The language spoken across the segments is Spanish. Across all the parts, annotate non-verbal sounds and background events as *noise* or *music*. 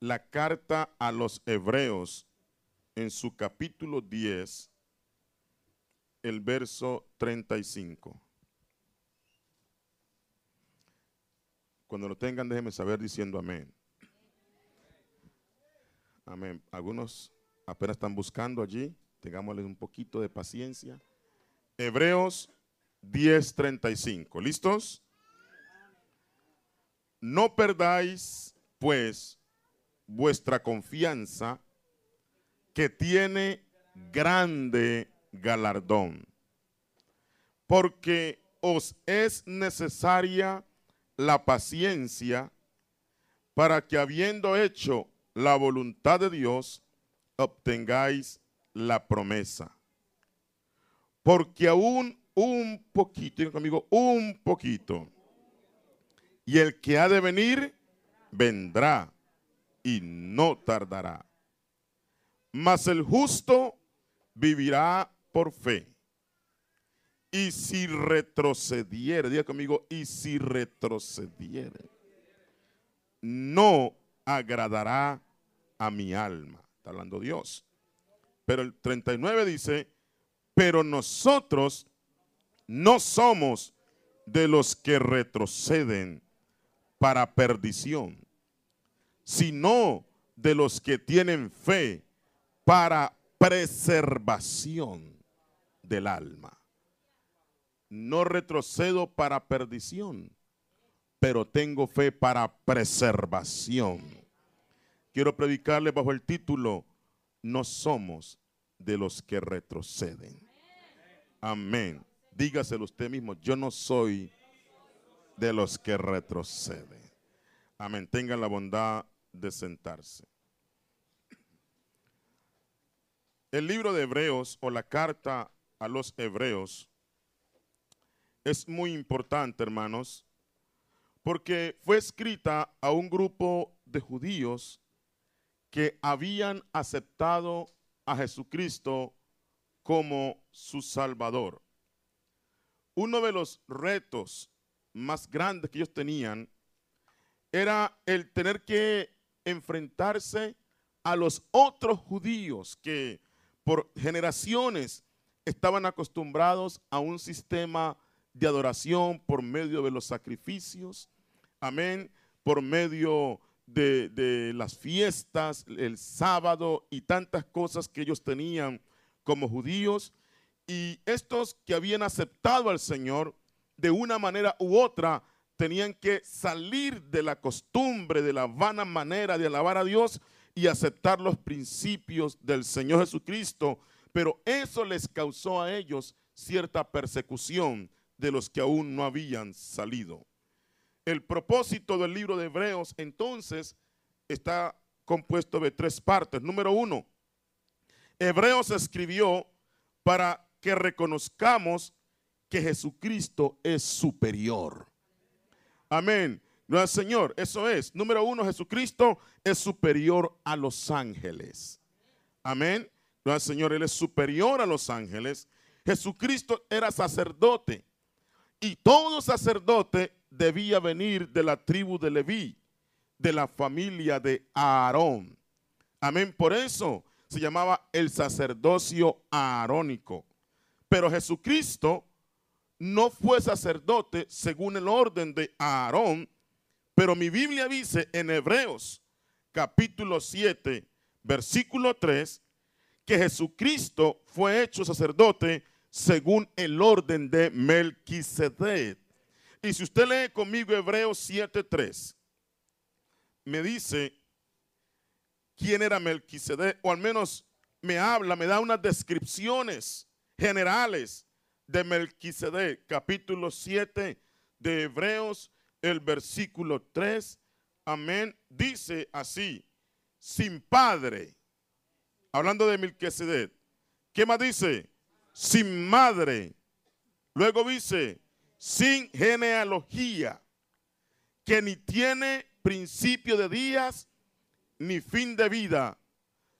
la carta a los hebreos en su capítulo 10, el verso 35. Cuando lo tengan, déjenme saber diciendo amén. Amén. Algunos apenas están buscando allí. Tengámosles un poquito de paciencia. Hebreos 10:35. ¿Listos? No perdáis, pues, vuestra confianza, que tiene grande galardón, porque os es necesaria la paciencia para que habiendo hecho la voluntad de Dios, obtengáis la promesa. Porque aún un poquito, conmigo, un poquito, y el que ha de venir, vendrá y no tardará. Mas el justo vivirá por fe. Y si retrocediere, diga conmigo, y si retrocediere, no agradará a mi alma. Está hablando Dios. Pero el 39 dice, pero nosotros no somos de los que retroceden para perdición, sino de los que tienen fe para preservación del alma. No retrocedo para perdición, pero tengo fe para preservación. Quiero predicarle bajo el título, no somos de los que retroceden. Amén. Dígaselo usted mismo, yo no soy de los que retroceden. Amén. Tengan la bondad de sentarse. El libro de Hebreos o la carta a los Hebreos es muy importante, hermanos, porque fue escrita a un grupo de judíos que habían aceptado a Jesucristo como su Salvador. Uno de los retos más grandes que ellos tenían era el tener que enfrentarse a los otros judíos que por generaciones estaban acostumbrados a un sistema de adoración por medio de los sacrificios, amén, por medio de, de, las fiestas, el sábado y tantas cosas que ellos tenían como judíos. Y estos que habían aceptado al Señor de una manera u otra, tenían que salir de la costumbre, de la vana manera de alabar a Dios y aceptar los principios del Señor Jesucristo. Pero eso les causó a ellos cierta persecución de los que aún no habían salido. El propósito del libro de Hebreos entonces está compuesto de tres partes. Número uno, Hebreos escribió para que reconozcamos que Jesucristo es superior. Amén. Es Señor, eso es. Número uno, Jesucristo es superior a los ángeles. Amén. Es Señor, Él es superior a los ángeles. Jesucristo era sacerdote y todo sacerdote debía venir de la tribu de Leví, de la familia de Aarón. Amén. Por eso se llamaba el sacerdocio aarónico. Pero Jesucristo no fue sacerdote según el orden de Aarón, pero mi Biblia dice en Hebreos capítulo 7, versículo 3, que Jesucristo fue hecho sacerdote según el orden de Melquisedec. Y si usted lee conmigo Hebreos 7:3, me dice quién era Melquisedec, o al menos me habla, me da unas descripciones generales de Melquisedec, capítulo 7 de Hebreos, el versículo 3. Amén. Dice así: sin padre. Hablando de Melquisedec. ¿Qué más dice? Sin madre. Luego dice, sin genealogía, que ni tiene principio de días ni fin de vida,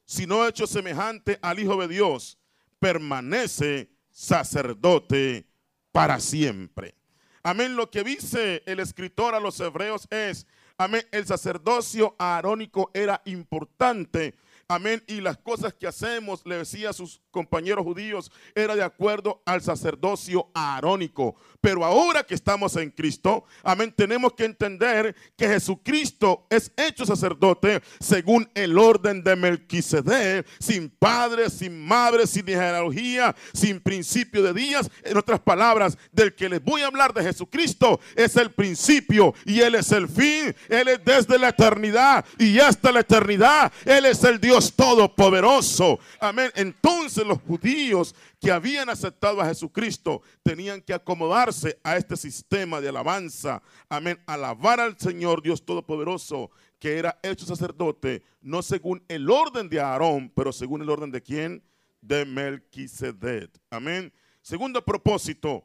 sino hecho semejante al Hijo de Dios, permanece sacerdote para siempre. Amén. Lo que dice el escritor a los hebreos es, amén, el sacerdocio arónico era importante Amén. Y las cosas que hacemos, le decía a sus compañeros judíos, era de acuerdo al sacerdocio arónico. Pero ahora que estamos en Cristo, amén, tenemos que entender que Jesucristo es hecho sacerdote según el orden de Melquisedec, sin padre, sin madre, sin genealogía, sin principio de días. En otras palabras, del que les voy a hablar de Jesucristo es el principio y Él es el fin. Él es desde la eternidad y hasta la eternidad. Él es el Dios todopoderoso. Amén. Entonces los judíos que habían aceptado a Jesucristo tenían que acomodarse a este sistema de alabanza. Amén. Alabar al Señor Dios todopoderoso que era hecho sacerdote, no según el orden de Aarón, pero según el orden de quién? De Melquisedec. Amén. Segundo propósito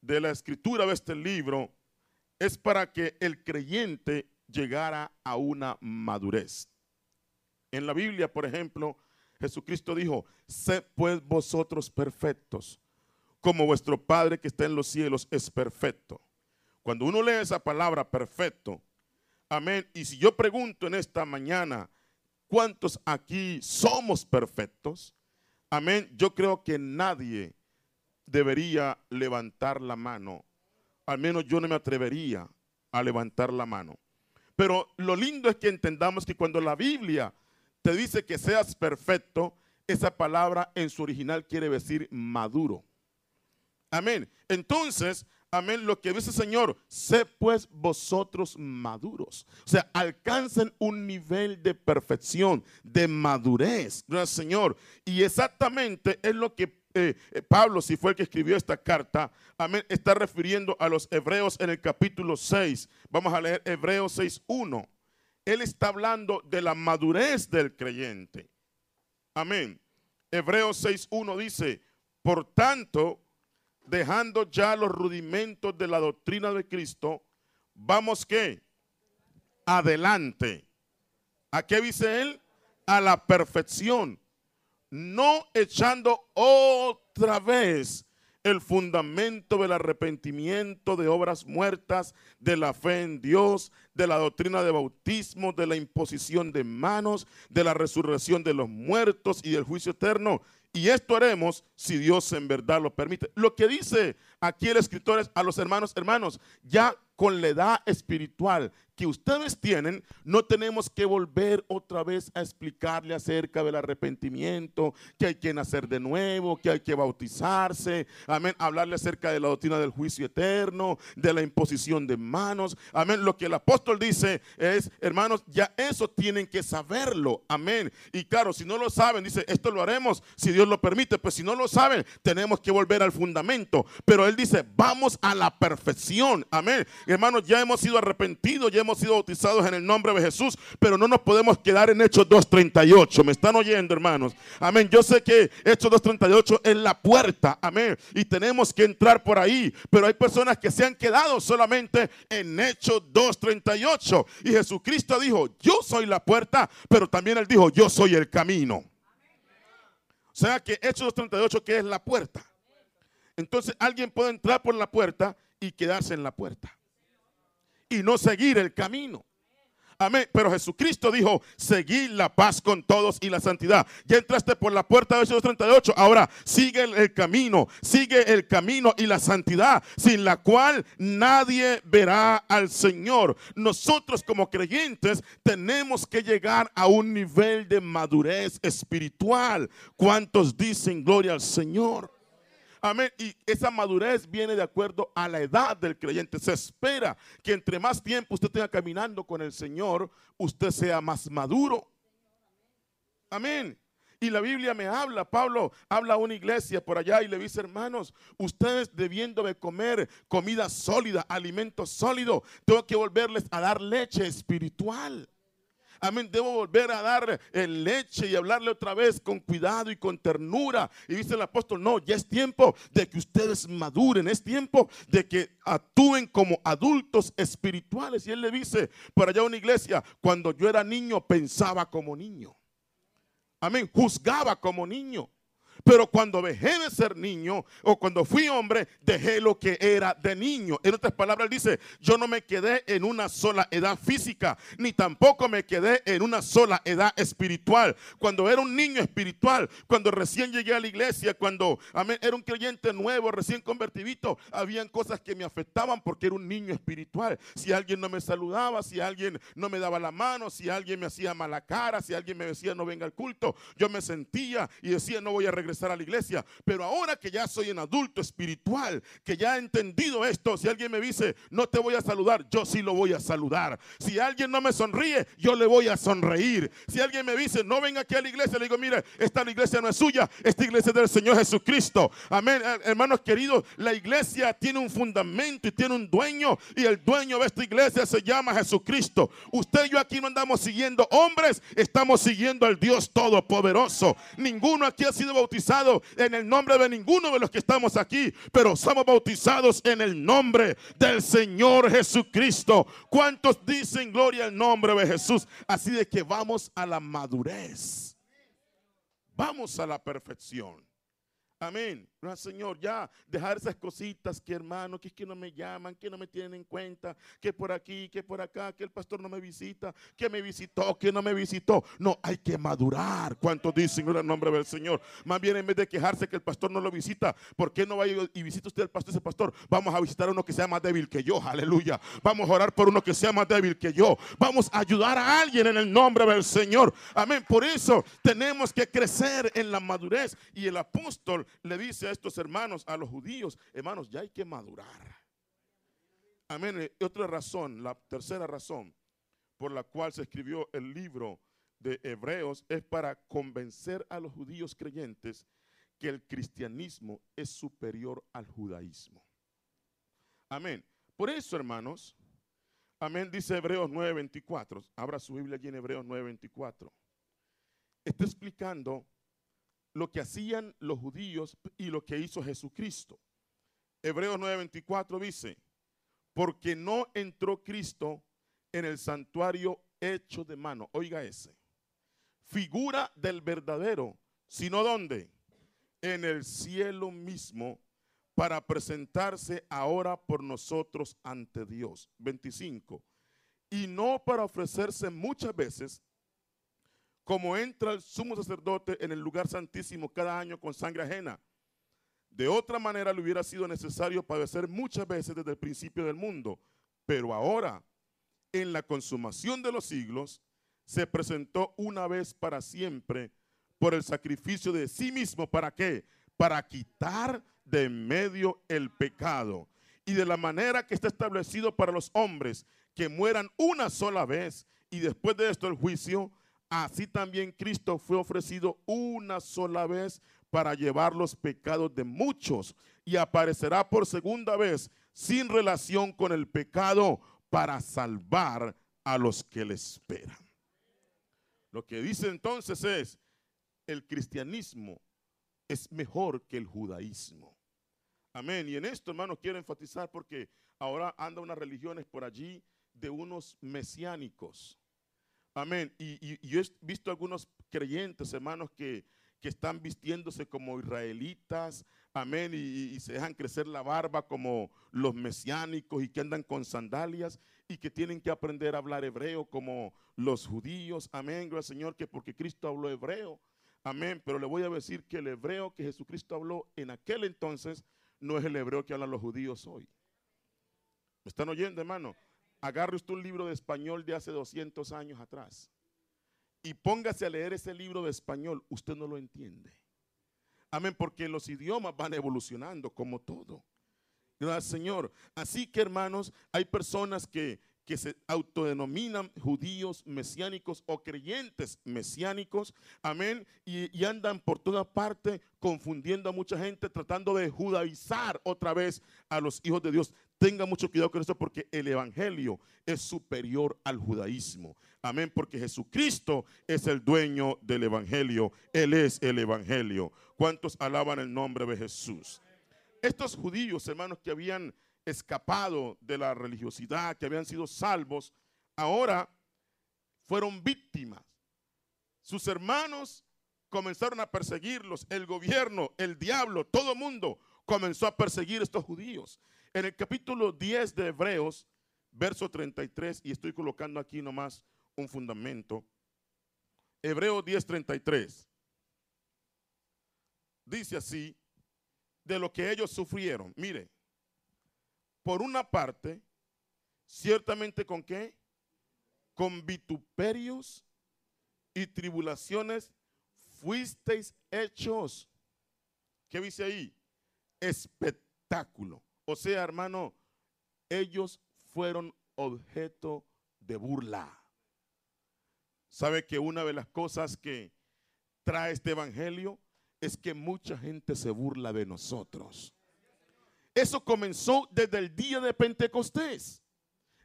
de la escritura de este libro es para que el creyente llegara a una madurez. En la Biblia, por ejemplo, Jesucristo dijo, sed pues vosotros perfectos, como vuestro Padre que está en los cielos es perfecto. Cuando uno lee esa palabra perfecto, amén, y si yo pregunto en esta mañana, ¿cuántos aquí somos perfectos? Amén, yo creo que nadie debería levantar la mano, al menos yo no me atrevería a levantar la mano. Pero lo lindo es que entendamos que cuando la Biblia te dice que seas perfecto, esa palabra en su original quiere decir maduro. Amén. Entonces, amén, lo que dice el Señor, sé pues vosotros maduros. O sea, alcancen un nivel de perfección, de madurez, ¿no, Señor? Y exactamente es lo que eh, eh, Pablo, si fue el que escribió esta carta, amén, está refiriendo a los hebreos en el capítulo 6. Vamos a leer Hebreos 6.1 él está hablando de la madurez del creyente. Amén. Hebreos 6.1 dice, por tanto, dejando ya los rudimentos de la doctrina de Cristo, vamos que adelante. ¿A qué dice él? A la perfección, no echando otra vez el fundamento del arrepentimiento de obras muertas, de la fe en Dios, de la doctrina de bautismo, de la imposición de manos, de la resurrección de los muertos y del juicio eterno. Y esto haremos si Dios en verdad lo permite. Lo que dice aquí el escritor es a los hermanos, hermanos, ya con la edad espiritual que ustedes tienen, no tenemos que volver otra vez a explicarle acerca del arrepentimiento, que hay que nacer de nuevo, que hay que bautizarse, amén, hablarle acerca de la doctrina del juicio eterno, de la imposición de manos, amén. Lo que el apóstol dice es, hermanos, ya eso tienen que saberlo, amén. Y claro, si no lo saben, dice, esto lo haremos si Dios lo permite, pues si no lo saben, tenemos que volver al fundamento. Pero él dice, vamos a la perfección, amén. Hermanos, ya hemos sido arrepentidos, ya hemos sido bautizados en el nombre de Jesús, pero no nos podemos quedar en Hechos 2.38. ¿Me están oyendo, hermanos? Amén. Yo sé que Hechos 2.38 es la puerta, amén. Y tenemos que entrar por ahí, pero hay personas que se han quedado solamente en Hechos 2.38. Y Jesucristo dijo, yo soy la puerta, pero también él dijo, yo soy el camino. O sea que Hechos 2.38, que es la puerta. Entonces alguien puede entrar por la puerta y quedarse en la puerta y no seguir el camino. Amén. Pero Jesucristo dijo, seguir la paz con todos y la santidad. Ya entraste por la puerta de Jesús 38. Ahora sigue el, camino, sigue el camino y la santidad, sin la cual nadie verá al Señor. Nosotros como creyentes tenemos que llegar a un nivel de madurez espiritual. ¿Cuántos dicen gloria al Señor? Amén. Y esa madurez viene de acuerdo a la edad del creyente. Se espera que entre más tiempo usted tenga caminando con el Señor, usted sea más maduro. Amén. Y la Biblia me habla, Pablo habla a una iglesia por allá y le dice, hermanos, ustedes debiendo de comer comida sólida, alimento sólido, tengo que volverles a dar leche espiritual. Amén. Debo volver a dar eh, leche y hablarle otra vez con cuidado y con ternura. Y dice el apóstol, no, ya es tiempo de que ustedes maduren. Es tiempo de que actúen como adultos espirituales. Y él le dice, para allá una iglesia, cuando yo era niño pensaba como niño. Amén. Juzgaba como niño. Pero cuando dejé de ser niño o cuando fui hombre, dejé lo que era de niño. En otras palabras, dice, yo no me quedé en una sola edad física, ni tampoco me quedé en una sola edad espiritual. Cuando era un niño espiritual, cuando recién llegué a la iglesia, cuando era un creyente nuevo, recién convertidito, habían cosas que me afectaban porque era un niño espiritual. Si alguien no me saludaba, si alguien no me daba la mano, si alguien me hacía mala cara, si alguien me decía no venga al culto, yo me sentía y decía no voy a regresar a la iglesia. Pero ahora que ya soy un adulto espiritual, que ya he entendido esto, si alguien me dice, no te voy a saludar, yo sí lo voy a saludar. Si alguien no me sonríe, yo le voy a sonreír. Si alguien me dice, no venga aquí a la iglesia, le digo, mire, esta iglesia no es suya, esta iglesia es del Señor Jesucristo. Amén. Hermanos queridos, la iglesia tiene un fundamento y tiene un dueño, y el dueño de esta iglesia se llama Jesucristo. Usted y yo aquí no andamos siguiendo hombres, estamos siguiendo al Dios Todopoderoso. Ninguno aquí ha sido bautizado en el nombre de ninguno de los que estamos aquí, pero somos bautizados en el nombre del Señor Jesucristo. ¿Cuántos dicen gloria al nombre de Jesús? Así de que vamos a la madurez. Vamos a la perfección. Amén. No, Señor, ya dejar esas cositas que hermano, que es que no me llaman, que no me tienen en cuenta, que por aquí, que por acá, que el pastor no me visita, que me visitó, que no me visitó. No, hay que madurar. ¿Cuántos dicen en el nombre del Señor? Más bien en vez de quejarse que el pastor no lo visita, ¿por qué no va y visita usted al pastor ese pastor? Vamos a visitar a uno que sea más débil que yo. Aleluya. Vamos a orar por uno que sea más débil que yo. Vamos a ayudar a alguien en el nombre del Señor. Amén. Por eso tenemos que crecer en la madurez. Y el apóstol le dice a estos hermanos, a los judíos, hermanos, ya hay que madurar. Amén. Y otra razón, la tercera razón por la cual se escribió el libro de Hebreos es para convencer a los judíos creyentes que el cristianismo es superior al judaísmo. Amén. Por eso, hermanos, amén, dice Hebreos 9:24. Abra su Biblia allí en Hebreos 9:24. Está explicando lo que hacían los judíos y lo que hizo Jesucristo. Hebreos 9:24 dice, porque no entró Cristo en el santuario hecho de mano. Oiga ese. Figura del verdadero, sino dónde? En el cielo mismo para presentarse ahora por nosotros ante Dios. 25. Y no para ofrecerse muchas veces como entra el sumo sacerdote en el lugar santísimo cada año con sangre ajena. De otra manera le hubiera sido necesario padecer muchas veces desde el principio del mundo. Pero ahora, en la consumación de los siglos, se presentó una vez para siempre por el sacrificio de sí mismo. ¿Para qué? Para quitar de medio el pecado. Y de la manera que está establecido para los hombres, que mueran una sola vez y después de esto el juicio, así también Cristo fue ofrecido una sola vez para llevar los pecados de muchos y aparecerá por segunda vez sin relación con el pecado para salvar a los que le esperan. Lo que dice entonces es, el cristianismo es mejor que el judaísmo. Amén. Y en esto, hermanos, quiero enfatizar porque ahora anda unas religiones por allí de unos mesiánicos. Amén. Y, yo he visto algunos creyentes, hermanos, que, están vistiéndose como israelitas. Amén. Y, se dejan crecer la barba como los mesiánicos y que andan con sandalias y que tienen que aprender a hablar hebreo como los judíos. Amén. Gracias Señor, que porque Cristo habló hebreo. Amén. Pero le voy a decir que el hebreo que Jesucristo habló en aquel entonces no es el hebreo que hablan los judíos hoy. ¿Me están oyendo, hermano? Agarre usted un libro de español de hace 200 años atrás y póngase a leer ese libro de español, usted no lo entiende. Amén, porque los idiomas van evolucionando como todo. Gracias, Señor. Así que, hermanos, hay personas que, que se autodenominan judíos mesiánicos o creyentes mesiánicos, amén, y, y, andan por toda parte confundiendo a mucha gente, tratando de judaizar otra vez a los hijos de Dios. Tenga mucho cuidado con esto porque el Evangelio es superior al judaísmo. Amén, porque Jesucristo es el dueño del Evangelio. Él es el Evangelio. ¿Cuántos alaban el nombre de Jesús? Estos judíos, hermanos, que habían escapado de la religiosidad, que habían sido salvos, ahora fueron víctimas. Sus hermanos comenzaron a perseguirlos, el gobierno, el diablo, todo el mundo comenzó a perseguir a estos judíos. En el capítulo 10 de Hebreos, verso 33, y estoy colocando aquí nomás un fundamento. Hebreos 10:33. Dice así, de lo que ellos sufrieron. Mire, por una parte, ciertamente con qué? Con vituperios y tribulaciones fuisteis hechos. ¿Qué dice ahí? Espectáculo. O sea, hermano, ellos fueron objeto de burla. ¿Sabe que una de las cosas que trae este evangelio es que mucha gente se burla de nosotros? Eso comenzó desde el día de Pentecostés.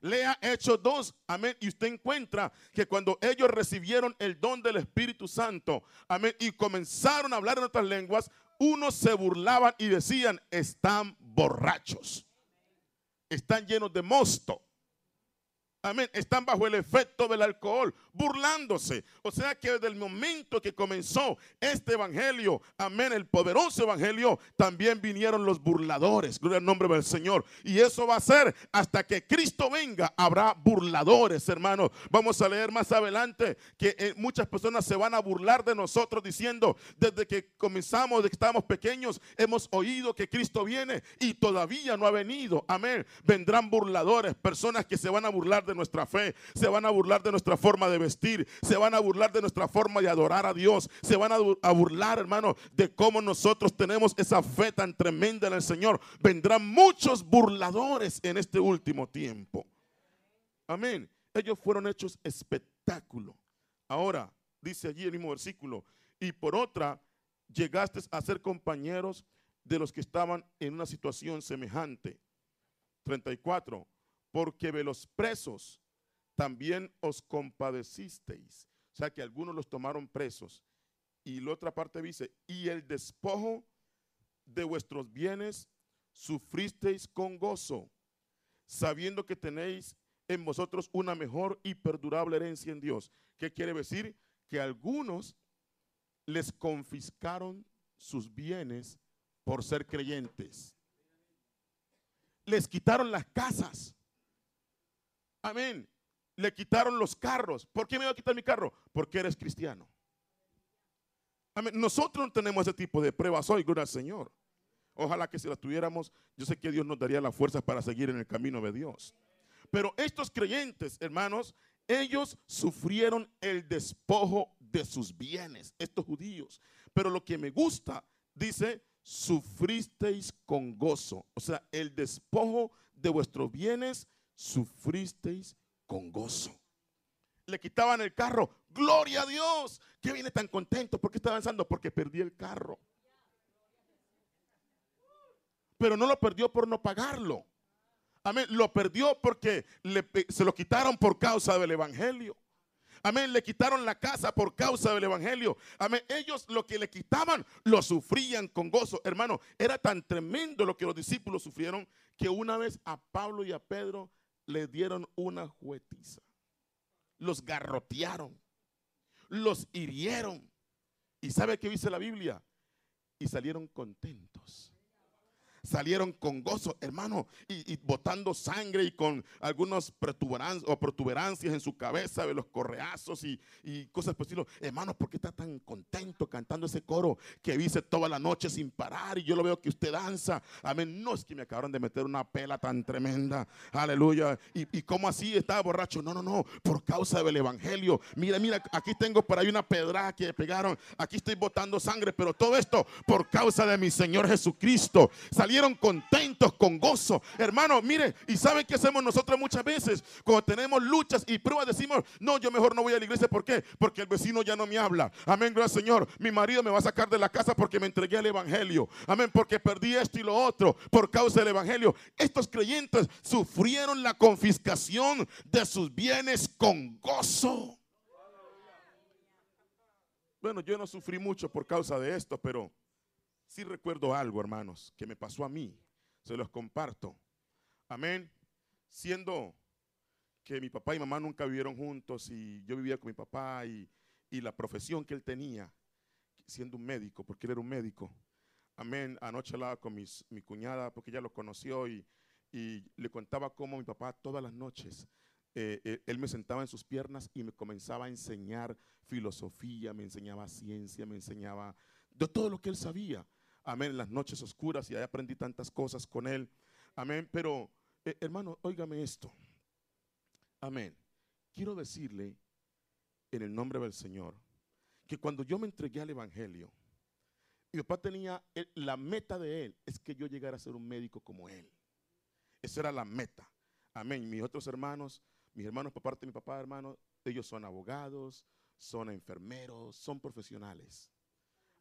Lea Hechos 2, amén. Y usted encuentra que cuando ellos recibieron el don del Espíritu Santo, amén, y comenzaron a hablar en otras lenguas, unos se burlaban y decían, están borrachos, están llenos de mosto. Amén. Están bajo el efecto del alcohol, burlándose. O sea que desde el momento que comenzó este evangelio, amén, el poderoso evangelio, también vinieron los burladores. Gloria al nombre del Señor. Y eso va a ser hasta que Cristo venga, habrá burladores, hermanos. Vamos a leer más adelante que eh, muchas personas se van a burlar de nosotros diciendo, desde que comenzamos, desde que estábamos pequeños, hemos oído que Cristo viene y todavía no ha venido. Amén. Vendrán burladores, personas que se van a burlar nuestra fe, se van a burlar de nuestra forma de vestir, se van a burlar de nuestra forma de adorar a Dios, se van a burlar, hermano, de cómo nosotros tenemos esa fe tan tremenda en el Señor. Vendrán muchos burladores en este último tiempo. Amén. Ellos fueron hechos espectáculo. Ahora, dice allí el mismo versículo, y por otra, llegaste a ser compañeros de los que estaban en una situación semejante. 34 porque de los presos también os compadecisteis. O sea que algunos los tomaron presos. Y la otra parte dice, y el despojo de vuestros bienes sufristeis con gozo, sabiendo que tenéis en vosotros una mejor y perdurable herencia en Dios. ¿Qué quiere decir? Que algunos les confiscaron sus bienes por ser creyentes. Les quitaron las casas. Amén. Le quitaron los carros. ¿Por qué me va a quitar mi carro? Porque eres cristiano. Amén. Nosotros no tenemos ese tipo de pruebas hoy, gloria al Señor. Ojalá que si las tuviéramos, yo sé que Dios nos daría la fuerza para seguir en el camino de Dios. Pero estos creyentes, hermanos, ellos sufrieron el despojo de sus bienes, estos judíos. Pero lo que me gusta, dice, sufristeis con gozo. O sea, el despojo de vuestros bienes sufristeis con gozo. Le quitaban el carro. Gloria a Dios. ¿Qué viene tan contento? ¿Por qué está avanzando? Porque perdí el carro. Pero no lo perdió por no pagarlo. Amén. Lo perdió porque se lo quitaron por causa del Evangelio. Amén. Le quitaron la casa por causa del Evangelio. Amén. Ellos lo que le quitaban lo sufrían con gozo. Hermano, era tan tremendo lo que los discípulos sufrieron que una vez a Pablo y a Pedro le dieron una juetiza. Los garrotearon. Los hirieron. ¿Y sabe qué dice la Biblia? Y salieron contentos salieron con gozo, hermano, y, botando sangre y con algunas protuberancias, o protuberancias en su cabeza de los correazos y, cosas por estilo. Hermano, ¿por qué está tan contento cantando ese coro que dice toda la noche sin parar? Y yo lo veo que usted danza. Amén. No es que me acabaron de meter una pela tan tremenda. Aleluya. ¿Y, y cómo así estaba borracho? No, no, no. Por causa del evangelio. Mira, mira, aquí tengo por ahí una pedra que pegaron. Aquí estoy botando sangre, pero todo esto por causa de mi Señor Jesucristo salieron contentos, con gozo. Hermano, mire, y ¿saben qué hacemos nosotros muchas veces? Cuando tenemos luchas y pruebas, decimos, no, yo mejor no voy a la iglesia. ¿Por qué? Porque el vecino ya no me habla. Amén, gracias Señor. Mi marido me va a sacar de la casa porque me entregué al Evangelio. Amén, porque perdí esto y lo otro por causa del Evangelio. Estos creyentes sufrieron la confiscación de sus bienes con gozo. Bueno, yo no sufrí mucho por causa de esto, pero sí recuerdo algo, hermanos, que me pasó a mí. Se los comparto. Amén. Siendo que mi papá y mamá nunca vivieron juntos y yo vivía con mi papá y, la profesión que él tenía, siendo un médico, porque él era un médico. Amén. Anoche hablaba con mi cuñada porque ella lo conoció y, le contaba cómo mi papá todas las noches, eh, eh, él me sentaba en sus piernas y me comenzaba a enseñar filosofía, me enseñaba ciencia, me enseñaba de todo lo que él sabía. Amén, en las noches oscuras y ahí aprendí tantas cosas con él. Amén, pero eh, hermano, óigame esto. Amén. Quiero decirle en el nombre del Señor que cuando yo me entregué al Evangelio, mi papá tenía, la meta de él es que yo llegara a ser un médico como él. Esa era la meta. Amén. Mis otros hermanos, mis hermanos por parte de mi papá, hermano, ellos son abogados, son enfermeros, son profesionales.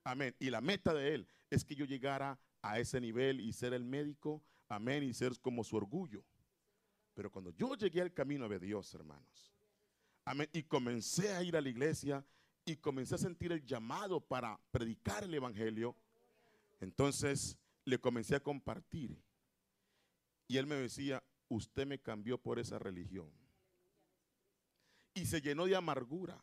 Amén. Y la meta de él es que yo llegara a ese nivel y ser el médico, amén, y ser como su orgullo. Pero cuando yo llegué al camino de Dios, hermanos, amén, y comencé a ir a la iglesia y comencé a sentir el llamado para predicar el evangelio, entonces le comencé a compartir. Y él me decía, usted me cambió por esa religión. Y se llenó de amargura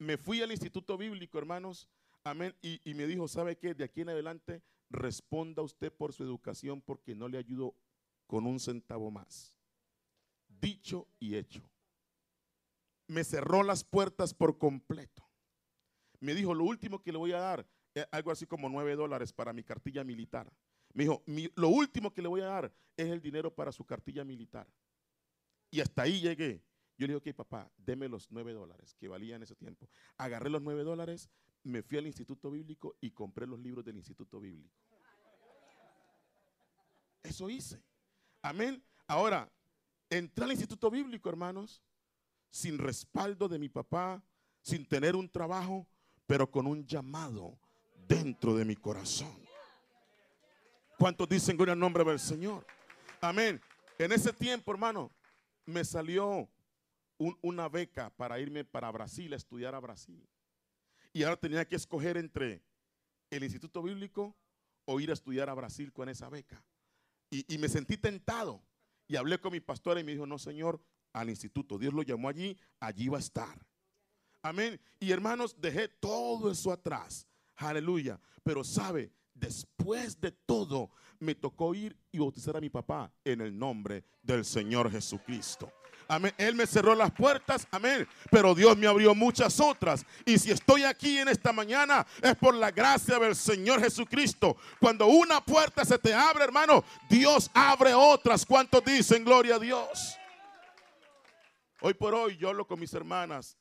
me fui al instituto bíblico, hermanos, amén, y, me dijo, ¿sabe qué? De aquí en adelante responda usted por su educación porque no le ayudo con un centavo más. Dicho y hecho. Me cerró las puertas por completo. Me dijo, lo último que le voy a dar, es algo así como nueve dólares para mi cartilla militar. Me dijo, lo último que le voy a dar es el dinero para su cartilla militar. Y hasta ahí llegué. Yo le dije, ok, papá, deme los nueve dólares que valían en ese tiempo. Agarré los nueve dólares, me fui al Instituto Bíblico y compré los libros del Instituto Bíblico. Eso hice. Amén. Ahora, entré al Instituto Bíblico, hermanos, sin respaldo de mi papá, sin tener un trabajo, pero con un llamado dentro de mi corazón. ¿Cuántos dicen gloria al nombre del Señor? Amén. En ese tiempo, hermano, me salió una beca para irme para Brasil, a estudiar a Brasil. Y ahora tenía que escoger entre el Instituto Bíblico o ir a estudiar a Brasil con esa beca. Y, me sentí tentado. Y hablé con mi pastora y me dijo, no, Señor, al instituto. Dios lo llamó allí, allí va a estar. Amén. Y hermanos, dejé todo eso atrás. Aleluya. Pero sabe, después de todo, me tocó ir y bautizar a mi papá en el nombre del Señor Jesucristo. Amén. Él me cerró las puertas. Amén. Pero Dios me abrió muchas otras. Y si estoy aquí en esta mañana es por la gracia del Señor Jesucristo. Cuando una puerta se te abre, hermano, Dios abre otras. ¿Cuántos dicen gloria a Dios? Hoy por hoy yo hablo con mis hermanas.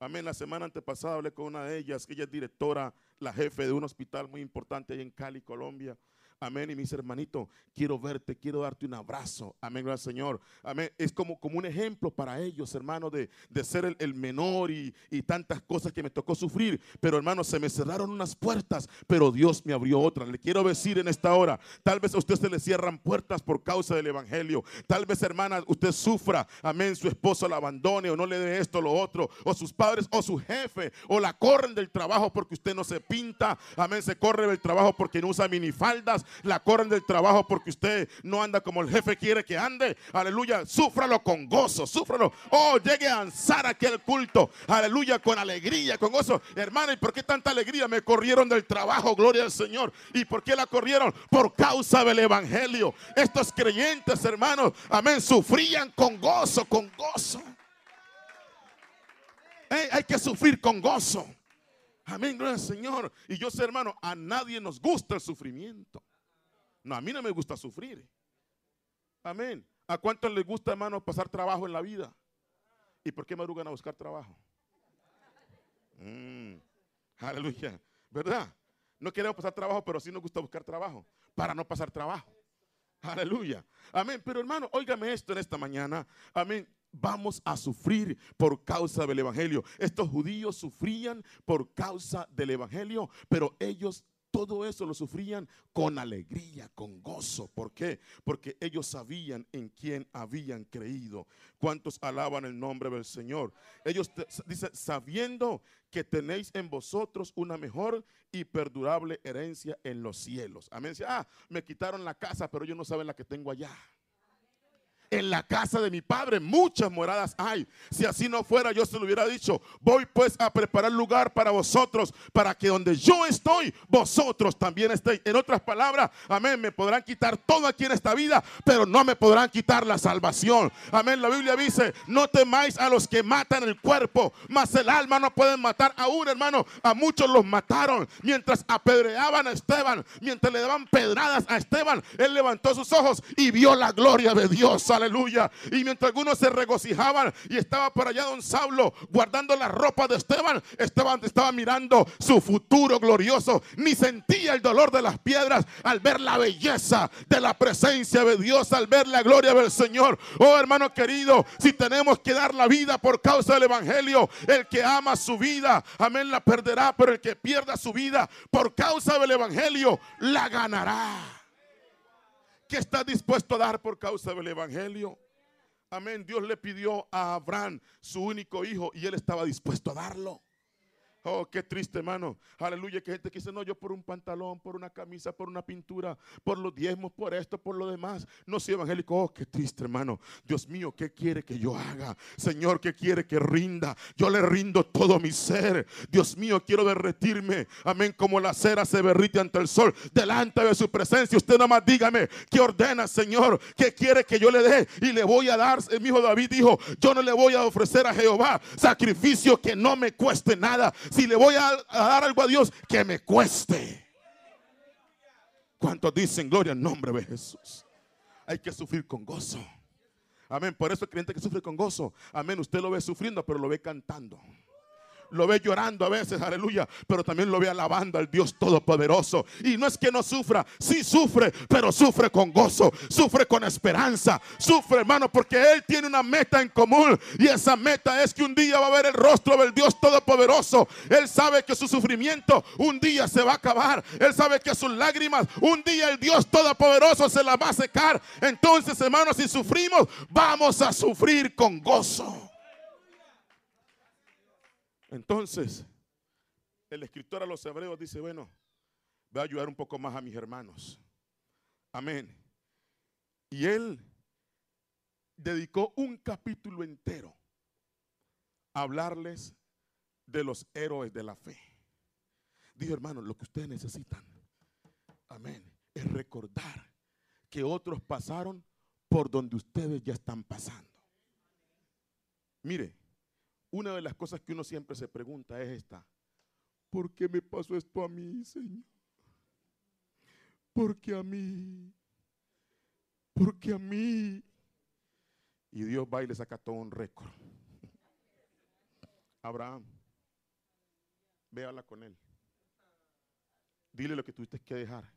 Amén. La semana antepasada hablé con una de ellas, que ella es directora, la jefe de un hospital muy importante ahí en Cali, Colombia. Amén. Y mis hermanitos, quiero verte, quiero darte un abrazo. Amén, al Señor. Amén. Es como, como un ejemplo para ellos, hermano, de, ser el, menor y, tantas cosas que me tocó sufrir. Pero, hermano, se me cerraron unas puertas, pero Dios me abrió otras. Le quiero decir en esta hora, tal vez a usted se le cierran puertas por causa del Evangelio. Tal vez, hermana, usted sufra. Amén. Su esposo la abandone o no le dé esto, o lo otro. O sus padres o su jefe. O la corren del trabajo porque usted no se pinta. Amén. Se corre del trabajo porque no usa minifaldas la corren del trabajo porque usted no anda como el jefe quiere que ande. Aleluya, súfralo con gozo, súfralo. Oh, llegue a ansar aquel culto. Aleluya, con alegría, con gozo. Hermano, ¿y por qué tanta alegría? Me corrieron del trabajo, gloria al Señor. ¿Y por qué la corrieron? Por causa del Evangelio. Estos creyentes, hermanos, amén, sufrían con gozo, con gozo. hay que sufrir con gozo. Amén, gloria al Señor. Y yo sé, hermano, a nadie nos gusta el sufrimiento. No, a mí no me gusta sufrir. Amén. ¿A cuántos les gusta, hermano, pasar trabajo en la vida? ¿Y por qué madrugan a buscar trabajo? Mm, aleluya. ¿Verdad? No queremos pasar trabajo, pero sí nos gusta buscar trabajo para no pasar trabajo. Aleluya. Amén. Pero hermano, óigame esto en esta mañana. Amén. Vamos a sufrir por causa del Evangelio. Estos judíos sufrían por causa del Evangelio, pero ellos todo eso lo sufrían con alegría, con gozo. ¿Por qué? Porque ellos sabían en quién habían creído. ¿Cuántos alaban el nombre del Señor? Ellos dicen, sabiendo que tenéis en vosotros una mejor y perdurable herencia en los cielos. Amén. Ah, me quitaron la casa, pero ellos no saben la que tengo allá en la casa de mi padre muchas moradas hay. Si así no fuera, yo se lo hubiera dicho, voy pues a preparar lugar para vosotros, para que donde yo estoy, vosotros también estéis. En otras palabras, amén, me podrán quitar todo aquí en esta vida, pero no me podrán quitar la salvación. Amén, la Biblia dice, no temáis a los que matan el cuerpo, mas el alma no pueden matar aún, hermano. A muchos los mataron mientras apedreaban a Esteban, mientras le daban pedradas a Esteban, él levantó sus ojos y vio la gloria de Dios aleluya. Y mientras algunos se regocijaban y estaba por allá don Saulo guardando la ropa de Esteban, Esteban estaba mirando su futuro glorioso, ni sentía el dolor de las piedras al ver la belleza de la presencia de Dios, al ver la gloria del Señor. Oh hermano querido, si tenemos que dar la vida por causa del Evangelio, el que ama su vida, amén, la perderá, pero el que pierda su vida por causa del Evangelio, la ganará. ¿Qué está dispuesto a dar por causa del Evangelio? Amén. Dios le pidió a Abraham su único hijo y él estaba dispuesto a darlo. Oh, qué triste, hermano. Aleluya, que gente que dice, no, yo por un pantalón, por una camisa, por una pintura, por los diezmos, por esto, por lo demás. No soy evangélico. Oh, qué triste, hermano. Dios mío, ¿qué quiere que yo haga? Señor, ¿qué quiere que rinda? Yo le rindo todo mi ser. Dios mío, quiero derretirme. Amén, como la cera se derrite ante el sol, delante de su presencia. Usted nada más dígame, ¿qué ordena, Señor? ¿Qué quiere que yo le dé? Y le voy a dar, mi hijo David dijo, yo no le voy a ofrecer a Jehová sacrificio que no me cueste nada si le voy a, dar algo a Dios, que me cueste. ¿Cuántos dicen gloria en nombre de Jesús? Hay que sufrir con gozo. Amén. Por eso el creyente que sufre con gozo. Amén. Usted lo ve sufriendo, pero lo ve cantando lo ve llorando a veces, aleluya, pero también lo ve alabando al Dios Todopoderoso. Y no es que no sufra, sí sufre, pero sufre con gozo, sufre con esperanza, sufre hermano, porque Él tiene una meta en común y esa meta es que un día va a ver el rostro del Dios Todopoderoso. Él sabe que su sufrimiento un día se va a acabar. Él sabe que sus lágrimas un día el Dios Todopoderoso se las va a secar. Entonces, hermanos, si sufrimos, vamos a sufrir con gozo. Entonces, el escritor a los hebreos dice, bueno, voy a ayudar un poco más a mis hermanos. Amén. Y él dedicó un capítulo entero a hablarles de los héroes de la fe. Dijo, hermano, lo que ustedes necesitan, amén, es recordar que otros pasaron por donde ustedes ya están pasando. Mire, una de las cosas que uno siempre se pregunta es esta. ¿Por qué me pasó esto a mí, Señor? ¿Por qué a mí? ¿Por qué a mí? Y Dios va y le saca todo un récord. Abraham, véala con él. Dile lo que tuviste que dejar.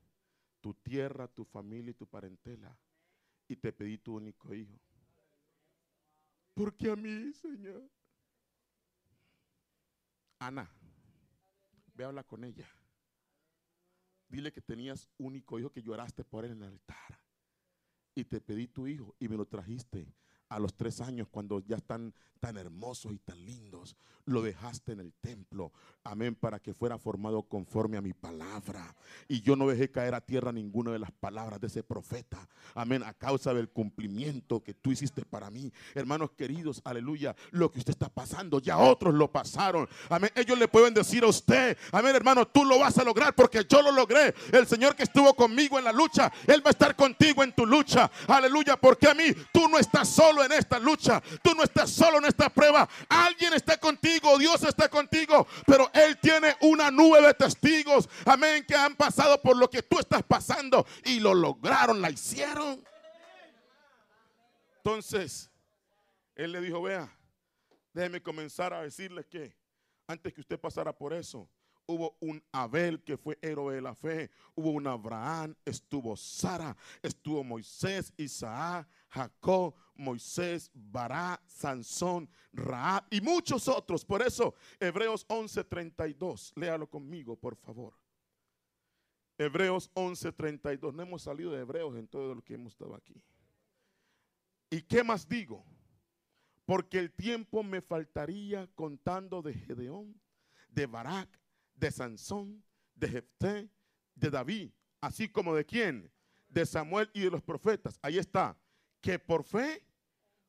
Tu tierra, tu familia y tu parentela. Y te pedí tu único hijo. ¿Por qué a mí, Señor? Ana, ve a hablar con ella. Dile que tenías único hijo que lloraste por él en el altar. Y te pedí tu hijo y me lo trajiste a los tres años, cuando ya están tan hermosos y tan lindos, lo dejaste en el templo, amén, para que fuera formado conforme a mi palabra. Y yo no dejé caer a tierra ninguna de las palabras de ese profeta, amén, a causa del cumplimiento que tú hiciste para mí. Hermanos queridos, aleluya, lo que usted está pasando, ya otros lo pasaron, amén. Ellos le pueden decir a usted, amén, hermano, tú lo vas a lograr porque yo lo logré. El Señor que estuvo conmigo en la lucha, Él va a estar contigo en tu lucha, aleluya, porque a mí tú no estás solo en esta lucha, tú no estás solo en esta prueba. Alguien está contigo, Dios está contigo, pero Él tiene una nube de testigos, amén, que han pasado por lo que tú estás pasando y lo lograron, la hicieron. Entonces, Él le dijo, vea, déjeme comenzar a decirle que antes que usted pasara por eso, hubo un Abel que fue héroe de la fe, hubo un Abraham, estuvo Sara, estuvo Moisés, Isaac, Jacob, Moisés, Bará, Sansón, Raab y muchos otros. Por eso, Hebreos 11:32, léalo conmigo, por favor. Hebreos 11:32, no hemos salido de Hebreos en todo lo que hemos estado aquí. ¿Y qué más digo? Porque el tiempo me faltaría contando de Gedeón, de Barak, de Sansón, de Jefté, de David, así como de quién, de Samuel y de los profetas. Ahí está, que por fe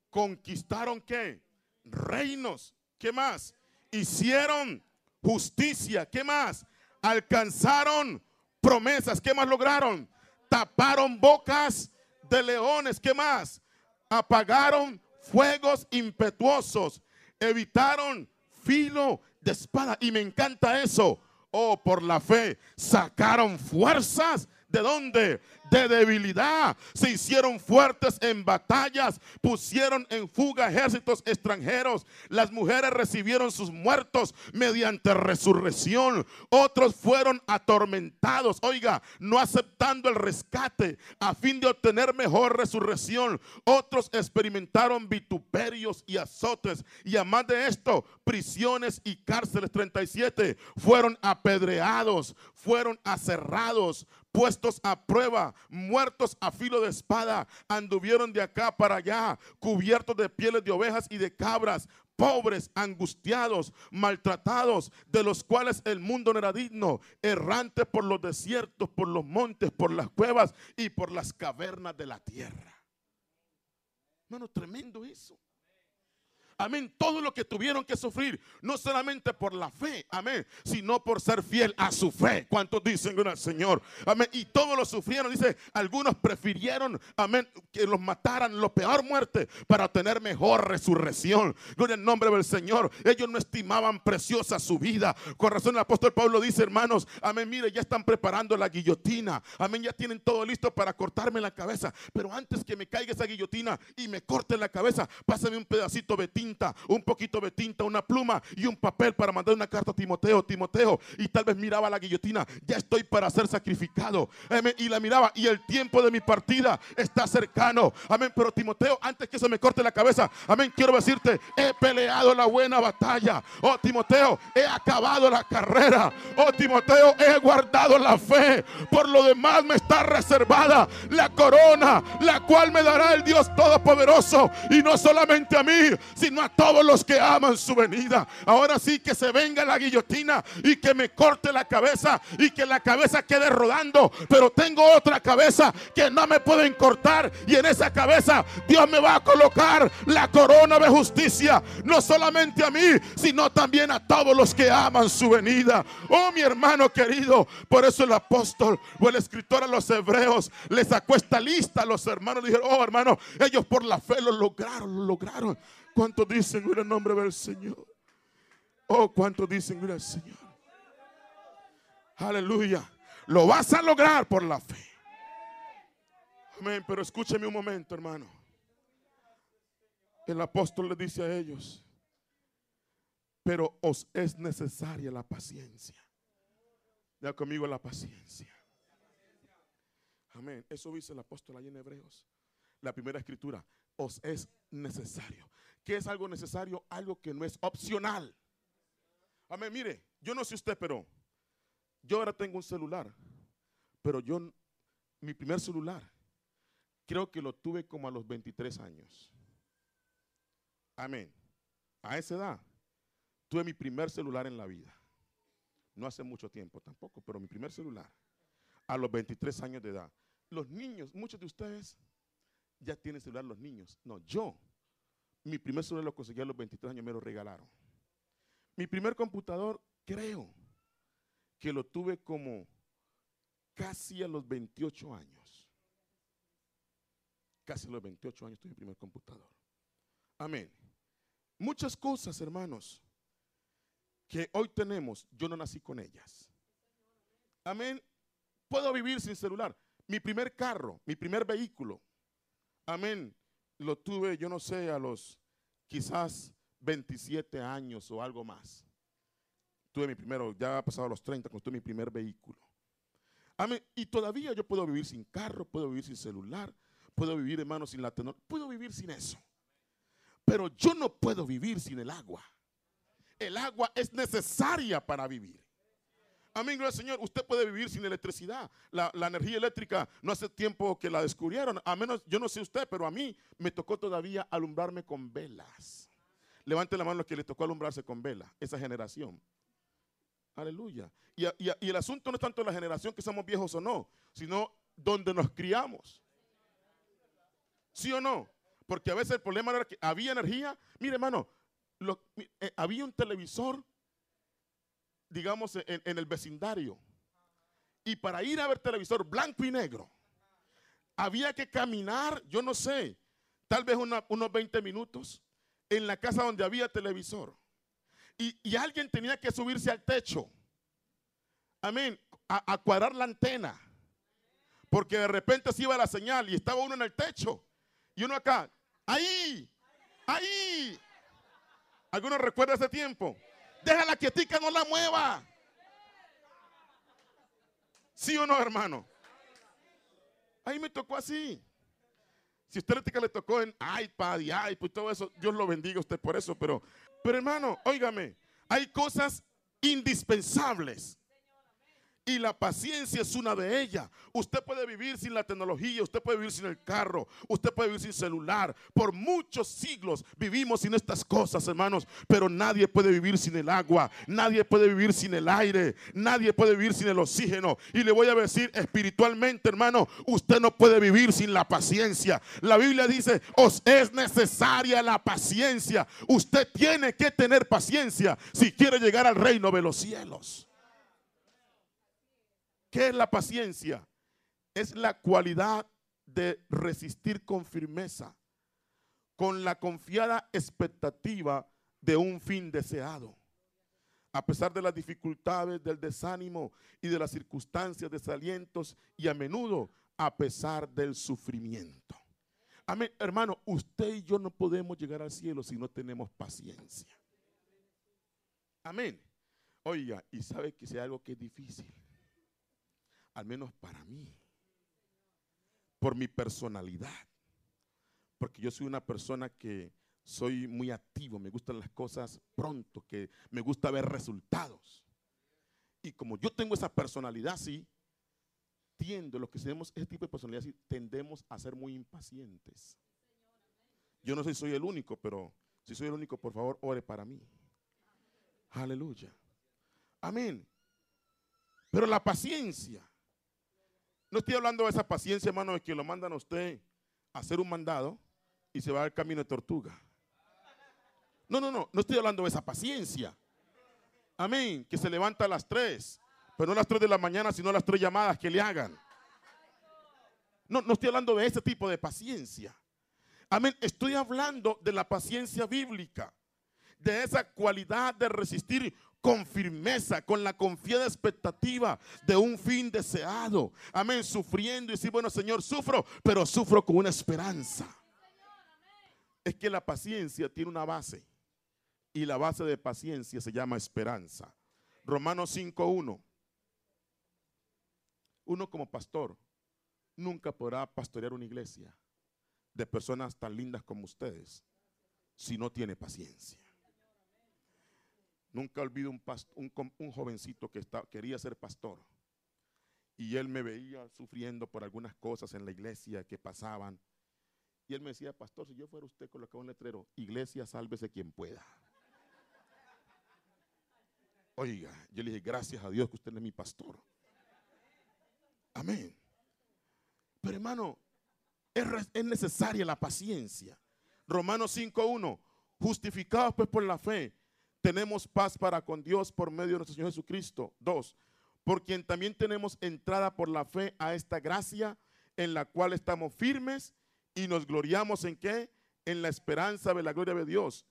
conquistaron qué? Reinos. ¿Qué más? Hicieron justicia. ¿Qué más? Alcanzaron promesas. ¿Qué más lograron? Taparon bocas de leones. ¿Qué más? Apagaron fuegos impetuosos. Evitaron filo de espada. Y me encanta eso. Oh, por la fe sacaron fuerzas. ¿De dónde? de debilidad, se hicieron fuertes en batallas, pusieron en fuga ejércitos extranjeros, las mujeres recibieron sus muertos mediante resurrección, otros fueron atormentados, oiga, no aceptando el rescate a fin de obtener mejor resurrección, otros experimentaron vituperios y azotes, y además de esto, prisiones y cárceles. 37 fueron apedreados, fueron aserrados, puestos a prueba, muertos a filo de espada, anduvieron de acá para allá, cubiertos de pieles de ovejas y de cabras, pobres, angustiados, maltratados, de los cuales el mundo no era digno, errantes por los desiertos, por los montes, por las cuevas y por las cavernas de la tierra. Hermano, tremendo eso. Amén. Todo lo que tuvieron que sufrir, no solamente por la fe, amén, sino por ser fiel a su fe. ¿Cuántos dicen, al Señor? Amén. Y todos lo sufrieron. Dice, algunos prefirieron, amén, que los mataran, lo peor muerte, para tener mejor resurrección. Gloria al nombre del Señor. Ellos no estimaban preciosa su vida. Con razón el apóstol Pablo dice, hermanos, amén, mire, ya están preparando la guillotina. Amén, ya tienen todo listo para cortarme la cabeza. Pero antes que me caiga esa guillotina y me corte la cabeza, pásame un pedacito de un poquito de tinta, una pluma y un papel para mandar una carta a Timoteo, Timoteo. Y tal vez miraba la guillotina, ya estoy para ser sacrificado. Amén. Y la miraba y el tiempo de mi partida está cercano. Amén. Pero Timoteo, antes que se me corte la cabeza, amén, quiero decirte, he peleado la buena batalla. Oh, Timoteo, he acabado la carrera. Oh, Timoteo, he guardado la fe. Por lo demás me está reservada la corona, la cual me dará el Dios Todopoderoso. Y no solamente a mí, sino a todos los que aman su venida. Ahora sí que se venga la guillotina y que me corte la cabeza y que la cabeza quede rodando. Pero tengo otra cabeza que no me pueden cortar y en esa cabeza Dios me va a colocar la corona de justicia. No solamente a mí, sino también a todos los que aman su venida. Oh mi hermano querido, por eso el apóstol o el escritor a los hebreos le sacó esta lista a los hermanos. Dijeron, oh hermano, ellos por la fe lo lograron, lo lograron. ¿Cuántos dicen en el nombre del Señor? Oh, ¿cuántos dicen gloria al Señor? Aleluya. Lo vas a lograr por la fe. Amén. Pero escúcheme un momento, hermano. El apóstol le dice a ellos, pero os es necesaria la paciencia. Ya conmigo la paciencia. Amén. Eso dice el apóstol ahí en Hebreos. La primera escritura. Os es necesario. ¿Qué es algo necesario? Algo que no es opcional. Amén, mire, yo no sé usted, pero yo ahora tengo un celular, pero yo, mi primer celular, creo que lo tuve como a los 23 años. Amén. A esa edad, tuve mi primer celular en la vida. No hace mucho tiempo tampoco, pero mi primer celular, a los 23 años de edad. Los niños, muchos de ustedes ya tienen celular los niños. No, yo mi primer celular lo conseguí a los 23 años, me lo regalaron. Mi primer computador, creo que lo tuve como casi a los 28 años. Casi a los 28 años tuve mi primer computador. Amén. Muchas cosas, hermanos, que hoy tenemos, yo no nací con ellas. Amén. Puedo vivir sin celular. Mi primer carro, mi primer vehículo. Amén lo tuve, yo no sé, a los quizás 27 años o algo más. tuve mi primero, ya ha pasado los 30, cuando tuve mi primer vehículo. Amén. Y todavía yo puedo vivir sin carro, puedo vivir sin celular, puedo vivir, hermano, sin la tenor, puedo vivir sin eso. Pero yo no puedo vivir sin el agua. El agua es necesaria para vivir. Amén, gloria al Señor. Usted puede vivir sin electricidad. La, la, energía eléctrica no hace tiempo que la descubrieron. A menos, yo no sé usted, pero a mí me tocó todavía alumbrarme con velas. Levante la mano los que le tocó alumbrarse con velas, esa generación. Aleluya. Y, y, y, el asunto no es tanto la generación que somos viejos o no, sino donde nos criamos. ¿Sí o no? Porque a veces el problema era que había energía. Mire, hermano, eh, había un televisor, digamos, en, el vecindario. Y para ir a ver televisor blanco y negro, había que caminar, yo no sé, tal vez una, unos 20 minutos en la casa donde había televisor. Y, y alguien tenía que subirse al techo. Amén. A, a, cuadrar la antena. Porque de repente se iba la señal y estaba uno en el techo. Y uno acá. Ahí. Ahí. ¿Alguno recuerda ese tiempo? Déjala quietica, no la mueva. ¿Sí o no, hermano? Ahí me tocó así. Si usted le tocó en iPad y iPod y todo eso, Dios lo bendiga a usted por eso. Pero, pero hermano, óigame, hay cosas indispensables. Y la paciencia es una de ellas. Usted puede vivir sin la tecnología, usted puede vivir sin el carro, usted puede vivir sin celular. Por muchos siglos vivimos sin estas cosas, hermanos. Pero nadie puede vivir sin el agua, nadie puede vivir sin el aire, nadie puede vivir sin el oxígeno. Y le voy a decir espiritualmente, hermano, usted no puede vivir sin la paciencia. La Biblia dice, os es necesaria la paciencia. Usted tiene que tener paciencia si quiere llegar al reino de los cielos. ¿Qué es la paciencia? Es la cualidad de resistir con firmeza, con la confiada expectativa de un fin deseado. A pesar de las dificultades, del desánimo y de las circunstancias desalientos y a menudo a pesar del sufrimiento. Amén. Hermano, usted y yo no podemos llegar al cielo si no tenemos paciencia. Amén. Oiga, y sabe que sea algo que es difícil al menos para mí, por mi personalidad, porque yo soy una persona que soy muy activo, me gustan las cosas pronto, que me gusta ver resultados. Y como yo tengo esa personalidad sí, tiendo, los que tenemos ese tipo de personalidad sí, tendemos a ser muy impacientes. Yo no sé si soy el único, pero si soy el único, por favor, ore para mí. Aleluya. Amén. Pero la paciencia no estoy hablando de esa paciencia, hermano, de que lo mandan a usted a hacer un mandado y se va al camino de tortuga. No, no, no, no estoy hablando de esa paciencia. Amén, que se levanta a las tres, pero no a las tres de la mañana, sino a las tres llamadas que le hagan. No, no estoy hablando de ese tipo de paciencia. Amén, estoy hablando de la paciencia bíblica, de esa cualidad de resistir con firmeza, con la confiada expectativa de un fin deseado. Amén, sufriendo y decir, bueno Señor, sufro, pero sufro con una esperanza. Es que la paciencia tiene una base y la base de paciencia se llama esperanza. Romanos 5.1. Uno como pastor nunca podrá pastorear una iglesia de personas tan lindas como ustedes si no tiene paciencia. Nunca olvido un, un, jovencito que quería ser pastor. Y él me veía sufriendo por algunas cosas en la iglesia que pasaban. Y él me decía, pastor, si yo fuera usted, colocaba un letrero, iglesia, sálvese quien pueda. Oiga, yo le dije, gracias a Dios que usted es mi pastor. Amén. Pero hermano, es, es necesaria la paciencia. Romanos 5.1, justificados pues por la fe, tenemos paz para con Dios por medio de nuestro Señor Jesucristo. Dos, por quien también tenemos entrada por la fe a esta gracia en la cual estamos firmes y nos gloriamos en qué? En la esperanza de la gloria de Dios.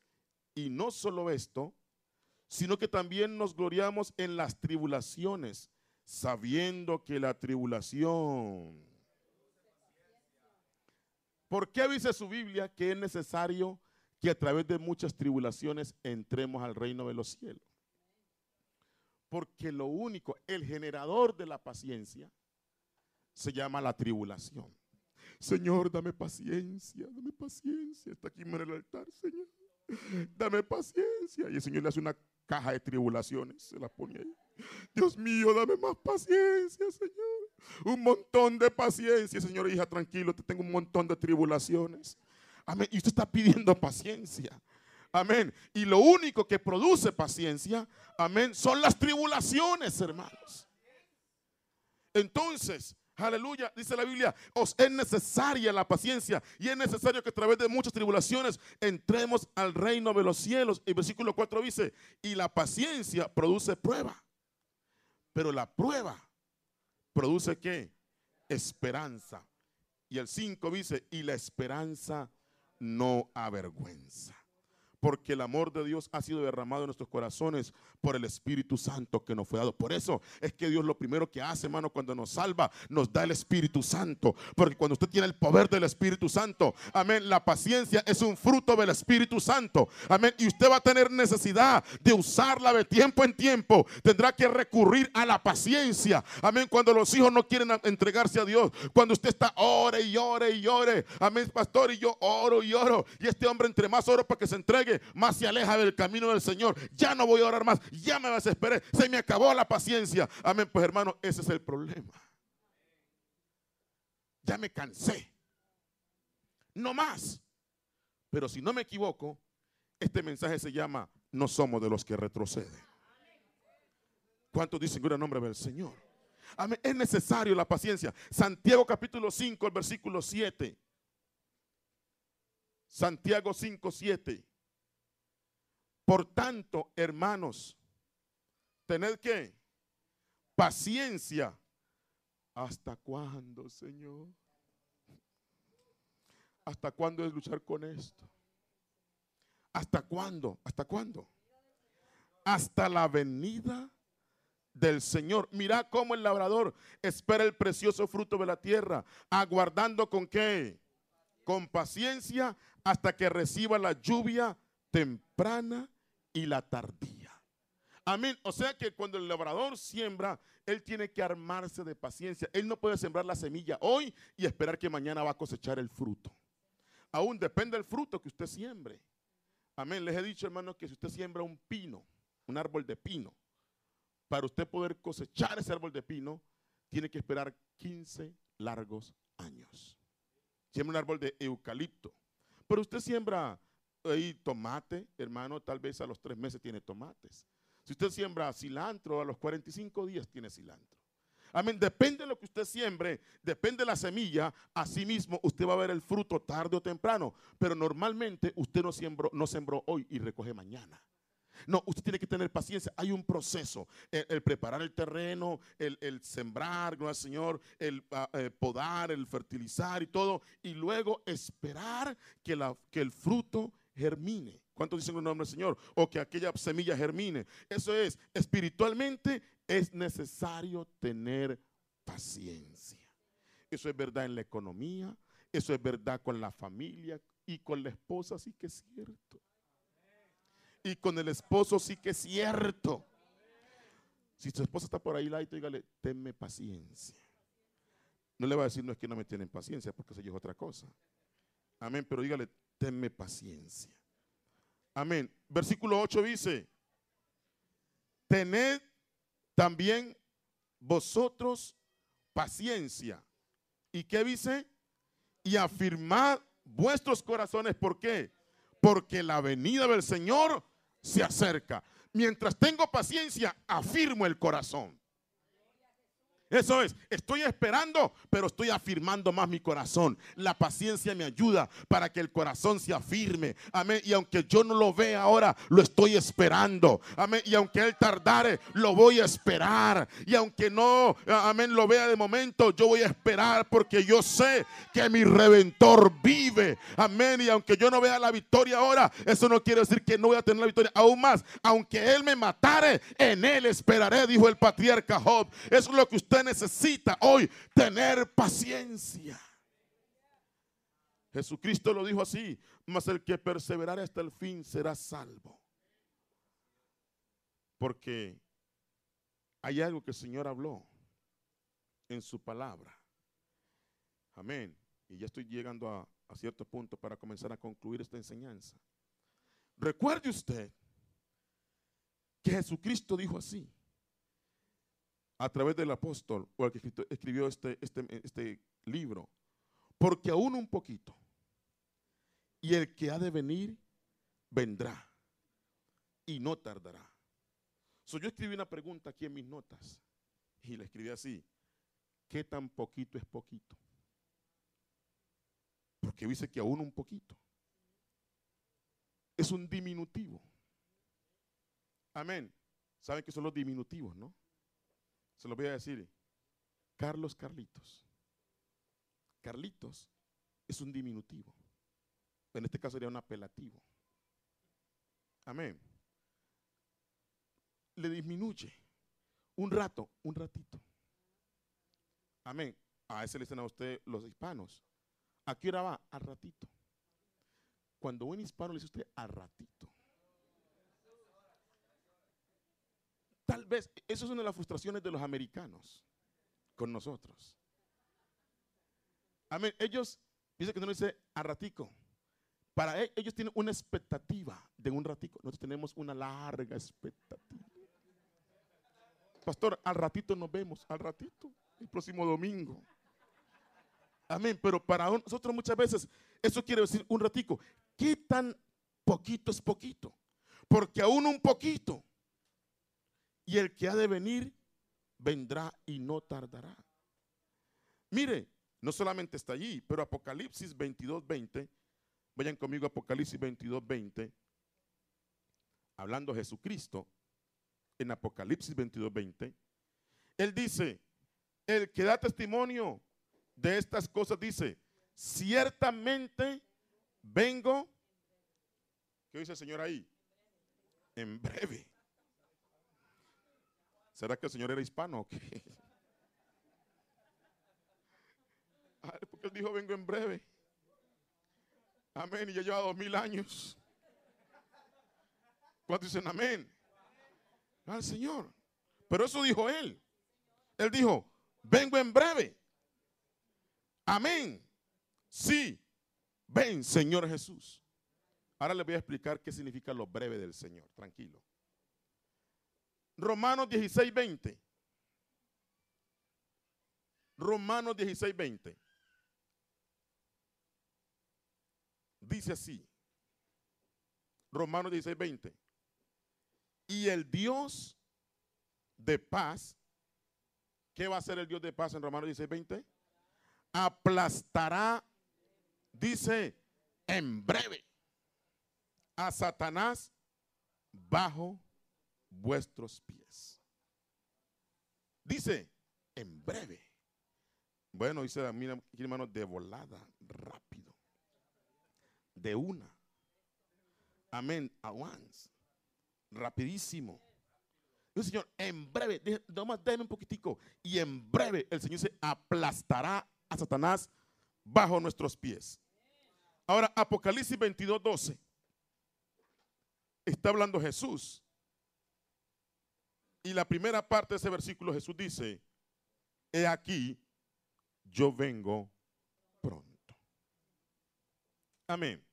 Y no solo esto, sino que también nos gloriamos en las tribulaciones, sabiendo que la tribulación... ¿Por qué dice su Biblia que es necesario que a través de muchas tribulaciones entremos al reino de los cielos. Porque lo único, el generador de la paciencia, se llama la tribulación. Señor, dame paciencia, dame paciencia. Está aquí en el altar, Señor. Dame paciencia. Y el Señor le hace una caja de tribulaciones, se la pone ahí. Dios mío, dame más paciencia, Señor. Un montón de paciencia, Señor. Hija, tranquilo, te tengo un montón de tribulaciones. Amén. Y usted está pidiendo paciencia. Amén. Y lo único que produce paciencia, amén, son las tribulaciones, hermanos. Entonces, Aleluya, dice la Biblia, os es necesaria la paciencia y es necesario que a través de muchas tribulaciones entremos al reino de los cielos. Y versículo 4 dice, y la paciencia produce prueba, pero la prueba produce qué? Esperanza. Y el 5 dice, y la esperanza no avergüenza porque el amor de Dios ha sido derramado en nuestros corazones por el Espíritu Santo que nos fue dado. Por eso es que Dios lo primero que hace, hermano, cuando nos salva, nos da el Espíritu Santo. Porque cuando usted tiene el poder del Espíritu Santo, amén, la paciencia es un fruto del Espíritu Santo. Amén. Y usted va a tener necesidad de usarla de tiempo en tiempo. Tendrá que recurrir a la paciencia. Amén. Cuando los hijos no quieren entregarse a Dios. Cuando usted está ore y ore y ore. Amén, pastor. Y yo oro y oro. Y este hombre entre más oro para que se entregue más se aleja del camino del Señor. Ya no voy a orar más, ya me desesperé, se me acabó la paciencia. Amén, pues hermano, ese es el problema. Ya me cansé. No más. Pero si no me equivoco, este mensaje se llama No somos de los que retroceden. ¿Cuántos dicen que nombre del Señor? Amén. Es necesario la paciencia. Santiago capítulo 5, el versículo 7. Santiago 5, 7. Por tanto, hermanos, tened que paciencia. ¿Hasta cuándo, Señor? ¿Hasta cuándo es luchar con esto? ¿Hasta cuándo? ¿Hasta cuándo? Hasta la venida del Señor. Mira cómo el labrador espera el precioso fruto de la tierra, aguardando con qué? Con paciencia hasta que reciba la lluvia temprana y la tardía. Amén. O sea que cuando el labrador siembra, él tiene que armarse de paciencia. Él no puede sembrar la semilla hoy y esperar que mañana va a cosechar el fruto. Aún depende del fruto que usted siembre. Amén. Les he dicho, hermanos, que si usted siembra un pino, un árbol de pino, para usted poder cosechar ese árbol de pino, tiene que esperar 15 largos años. Siembra un árbol de eucalipto. Pero usted siembra ahí tomate, hermano, tal vez a los tres meses tiene tomates. Si usted siembra cilantro, a los 45 días tiene cilantro. Amén. Depende de lo que usted siembre, depende de la semilla, así mismo usted va a ver el fruto tarde o temprano. Pero normalmente usted no, sembró, no sembró hoy y recoge mañana. No, usted tiene que tener paciencia. Hay un proceso. El, preparar el terreno, el, sembrar, ¿no, Señor? El ah, eh, podar, el fertilizar y todo. Y luego esperar que el fruto germine. ¿Cuántos dicen el nombre del Señor? O que aquella semilla germine. Eso es, espiritualmente es necesario tener paciencia. Eso es verdad en la economía, eso es verdad con la familia y con la esposa sí que es cierto. Y con el esposo sí que es cierto. Si su esposa está por ahí, dígale, tenme paciencia. No le va a decir, no es que no me tienen paciencia, porque eso es otra cosa. Amén, pero dígale, tenme paciencia. Amén. Versículo 8 dice, tened también vosotros paciencia. ¿Y qué dice? Y afirmad vuestros corazones. ¿Por qué? Porque la venida del Señor se acerca. Mientras tengo paciencia, afirmo el corazón. Eso es, estoy esperando, pero estoy afirmando más mi corazón. La paciencia me ayuda para que el corazón se afirme. Amén. Y aunque yo no lo vea ahora, lo estoy esperando. Amén. Y aunque él tardare, lo voy a esperar. Y aunque no, amén, lo vea de momento, yo voy a esperar porque yo sé que mi redentor vive. Amén. Y aunque yo no vea la victoria ahora, eso no quiere decir que no voy a tener la victoria. Aún más, aunque él me matare, en él esperaré, dijo el patriarca Job. Eso es lo que usted necesita hoy tener paciencia. Jesucristo lo dijo así, mas el que perseverare hasta el fin será salvo. Porque hay algo que el Señor habló en su palabra. Amén. Y ya estoy llegando a, a cierto punto para comenzar a concluir esta enseñanza. Recuerde usted que Jesucristo dijo así, a través del apóstol o el que escribió este, este, este libro, porque aún un poquito, y el que ha de venir, vendrá, y no tardará. So, yo escribí una pregunta aquí en mis notas, y la escribí así, ¿qué tan poquito es poquito? Porque dice que aún un poquito. Es un diminutivo. Amén. ¿Saben que son los diminutivos, no? Se lo voy a decir. Carlos Carlitos. Carlitos es un diminutivo. En este caso sería un apelativo. Amén. Le disminuye un rato, un ratito. Amén. A ese le dicen a usted los hispanos. ¿A qué hora va? Al ratito. Cuando un hispano le dice a usted al ratito. Tal vez, eso es una de las frustraciones de los americanos con nosotros. Amén. Ellos dicen que no dice a ratico. Para e, ellos tienen una expectativa de un ratico. Nosotros tenemos una larga expectativa. Pastor, al ratito nos vemos, al ratito, el próximo domingo. Amén. Pero para nosotros muchas veces eso quiere decir un ratico. ¿Qué tan poquito es poquito? Porque aún un poquito y el que ha de venir vendrá y no tardará. Mire, no solamente está allí, pero Apocalipsis 22, 20, vayan conmigo Apocalipsis 22, 20, hablando Jesucristo, en Apocalipsis 22, 20, él dice, el que da testimonio de estas cosas dice, ciertamente vengo, ¿qué dice el Señor ahí? En breve. ¿Será que el Señor era hispano o qué? *laughs* porque él dijo, vengo en breve. Amén. Y ya lleva dos mil años. ¿Cuántos dicen amén? Al Señor. Pero eso dijo él. Él dijo, vengo en breve. Amén. Sí. Ven, Señor Jesús. Ahora le voy a explicar qué significa lo breve del Señor. Tranquilo. Romanos 16, 20. Romanos 16, 20. Dice así. Romanos 16, 20. Y el Dios de paz, ¿qué va a hacer el Dios de paz en Romanos 16, 20? Aplastará, dice, en breve a Satanás bajo vuestros pies. Dice, en breve. Bueno, dice, mira, hermano, de volada, rápido. De una. Amén, a once. Rapidísimo. Dice, Señor, en breve, nomás déme un poquitico. Y en breve el Señor se aplastará a Satanás bajo nuestros pies. Ahora, Apocalipsis 22, 12. Está hablando Jesús y la primera parte de ese versículo Jesús dice, he aquí, yo vengo pronto. Amén.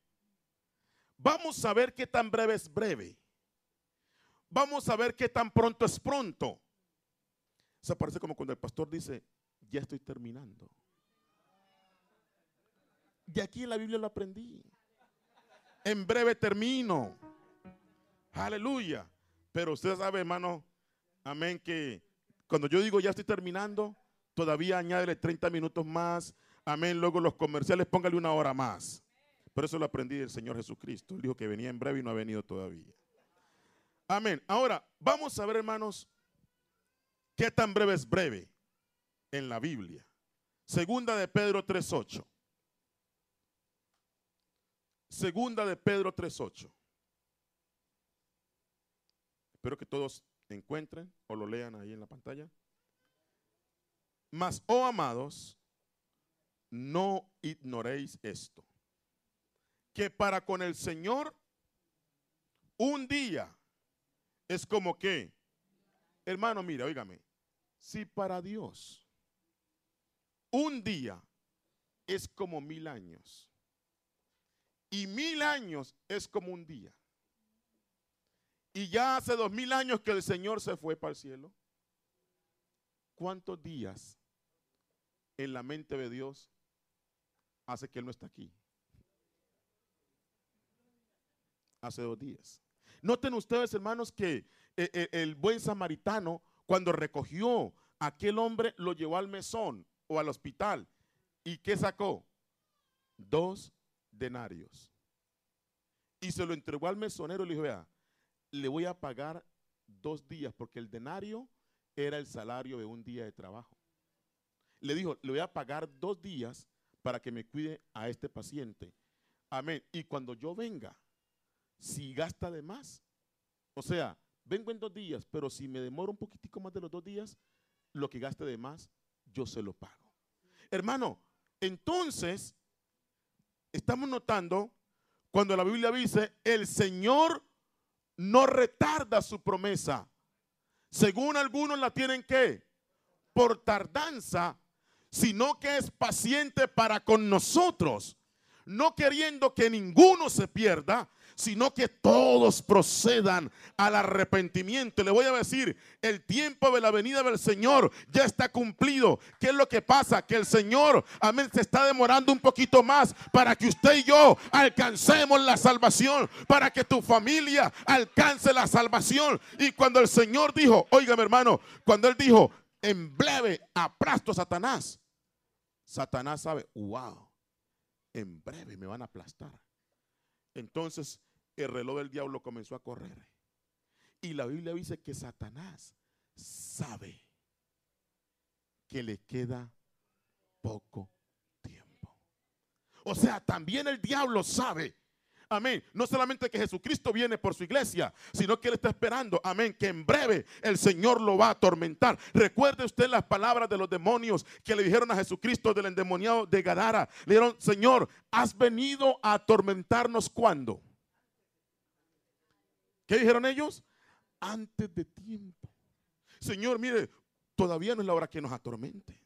Vamos a ver qué tan breve es breve. Vamos a ver qué tan pronto es pronto. Se parece como cuando el pastor dice, ya estoy terminando. Y aquí en la Biblia lo aprendí. En breve termino. Aleluya. Pero usted sabe, hermano, Amén, que cuando yo digo ya estoy terminando, todavía añádele 30 minutos más. Amén, luego los comerciales póngale una hora más. Por eso lo aprendí del Señor Jesucristo. Él dijo que venía en breve y no ha venido todavía. Amén. Ahora, vamos a ver, hermanos, qué tan breve es breve en la Biblia. Segunda de Pedro 3.8. Segunda de Pedro 3.8. Espero que todos encuentren o lo lean ahí en la pantalla. Mas, oh amados, no ignoréis esto, que para con el Señor un día es como que Hermano, mira, óigame. Si para Dios un día es como mil años y mil años es como un día. Y ya hace dos mil años que el Señor se fue para el cielo. ¿Cuántos días en la mente de Dios hace que Él no está aquí? Hace dos días. Noten ustedes, hermanos, que eh, eh, el buen samaritano, cuando recogió a aquel hombre, lo llevó al mesón o al hospital. ¿Y qué sacó? Dos denarios. Y se lo entregó al mesonero y le dijo, vea, le voy a pagar dos días porque el denario era el salario de un día de trabajo. Le dijo, le voy a pagar dos días para que me cuide a este paciente. Amén. Y cuando yo venga, si gasta de más, o sea, vengo en dos días, pero si me demoro un poquitico más de los dos días, lo que gaste de más, yo se lo pago. Hermano, entonces, estamos notando cuando la Biblia dice, el Señor no retarda su promesa. Según algunos la tienen que por tardanza, sino que es paciente para con nosotros, no queriendo que ninguno se pierda, sino que todos procedan al arrepentimiento. Le voy a decir, el tiempo de la venida del Señor ya está cumplido. ¿Qué es lo que pasa? Que el Señor, amén, se está demorando un poquito más para que usted y yo alcancemos la salvación, para que tu familia alcance la salvación. Y cuando el Señor dijo, oígame hermano, cuando Él dijo, en breve aplasto a Satanás, Satanás sabe, wow, en breve me van a aplastar. Entonces el reloj del diablo comenzó a correr. Y la Biblia dice que Satanás sabe que le queda poco tiempo. O sea, también el diablo sabe Amén. No solamente que Jesucristo viene por su iglesia, sino que Él está esperando. Amén. Que en breve el Señor lo va a atormentar. Recuerde usted las palabras de los demonios que le dijeron a Jesucristo del endemoniado de Gadara. Le dijeron, Señor, has venido a atormentarnos cuando. ¿Qué dijeron ellos? Antes de tiempo. Señor, mire, todavía no es la hora que nos atormente.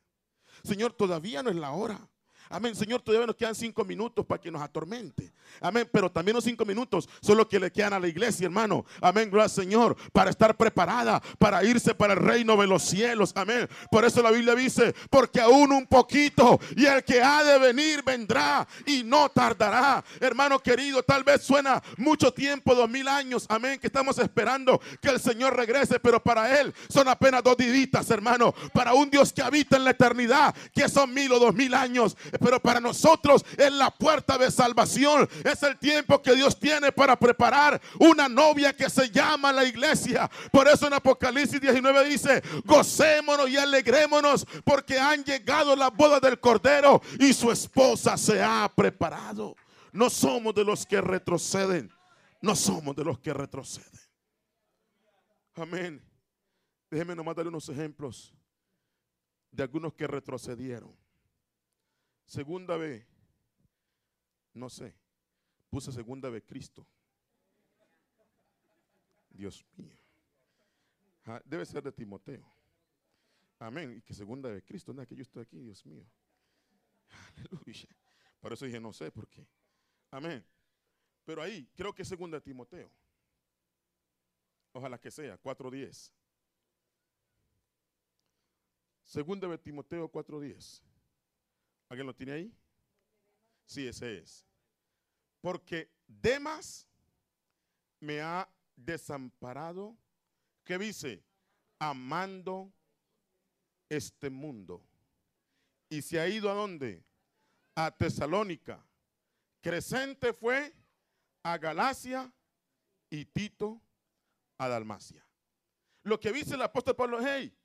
Señor, todavía no es la hora. Amén, Señor, todavía nos quedan cinco minutos para que nos atormente. Amén, pero también los cinco minutos son los que le quedan a la iglesia, hermano. Amén, gracias Señor, para estar preparada, para irse para el reino de los cielos. Amén. Por eso la Biblia dice, porque aún un poquito y el que ha de venir vendrá y no tardará. Hermano querido, tal vez suena mucho tiempo, dos mil años. Amén, que estamos esperando que el Señor regrese, pero para Él son apenas dos diditas, hermano. Para un Dios que habita en la eternidad, que son mil o dos mil años pero para nosotros es la puerta de salvación. Es el tiempo que Dios tiene para preparar una novia que se llama la iglesia. Por eso en Apocalipsis 19 dice, gocémonos y alegrémonos porque han llegado las bodas del Cordero y su esposa se ha preparado. No somos de los que retroceden. No somos de los que retroceden. Amén. Déjeme nomás darle unos ejemplos de algunos que retrocedieron. Segunda vez, no sé, puse segunda vez Cristo. Dios mío. Ah, debe ser de Timoteo. Amén. Y que segunda vez Cristo, no es que yo estoy aquí, Dios mío. Aleluya. Por eso dije, no sé por qué. Amén. Pero ahí, creo que es segunda de Timoteo. Ojalá que sea, 4.10. Segunda de Timoteo 4.10. ¿Alguien lo tiene ahí? Sí, ese es. Porque Demas me ha desamparado. ¿Qué dice? Amando este mundo. Y se ha ido a dónde? A Tesalónica. Crescente fue a Galacia y Tito a Dalmacia. Lo que dice el apóstol Pablo, hey,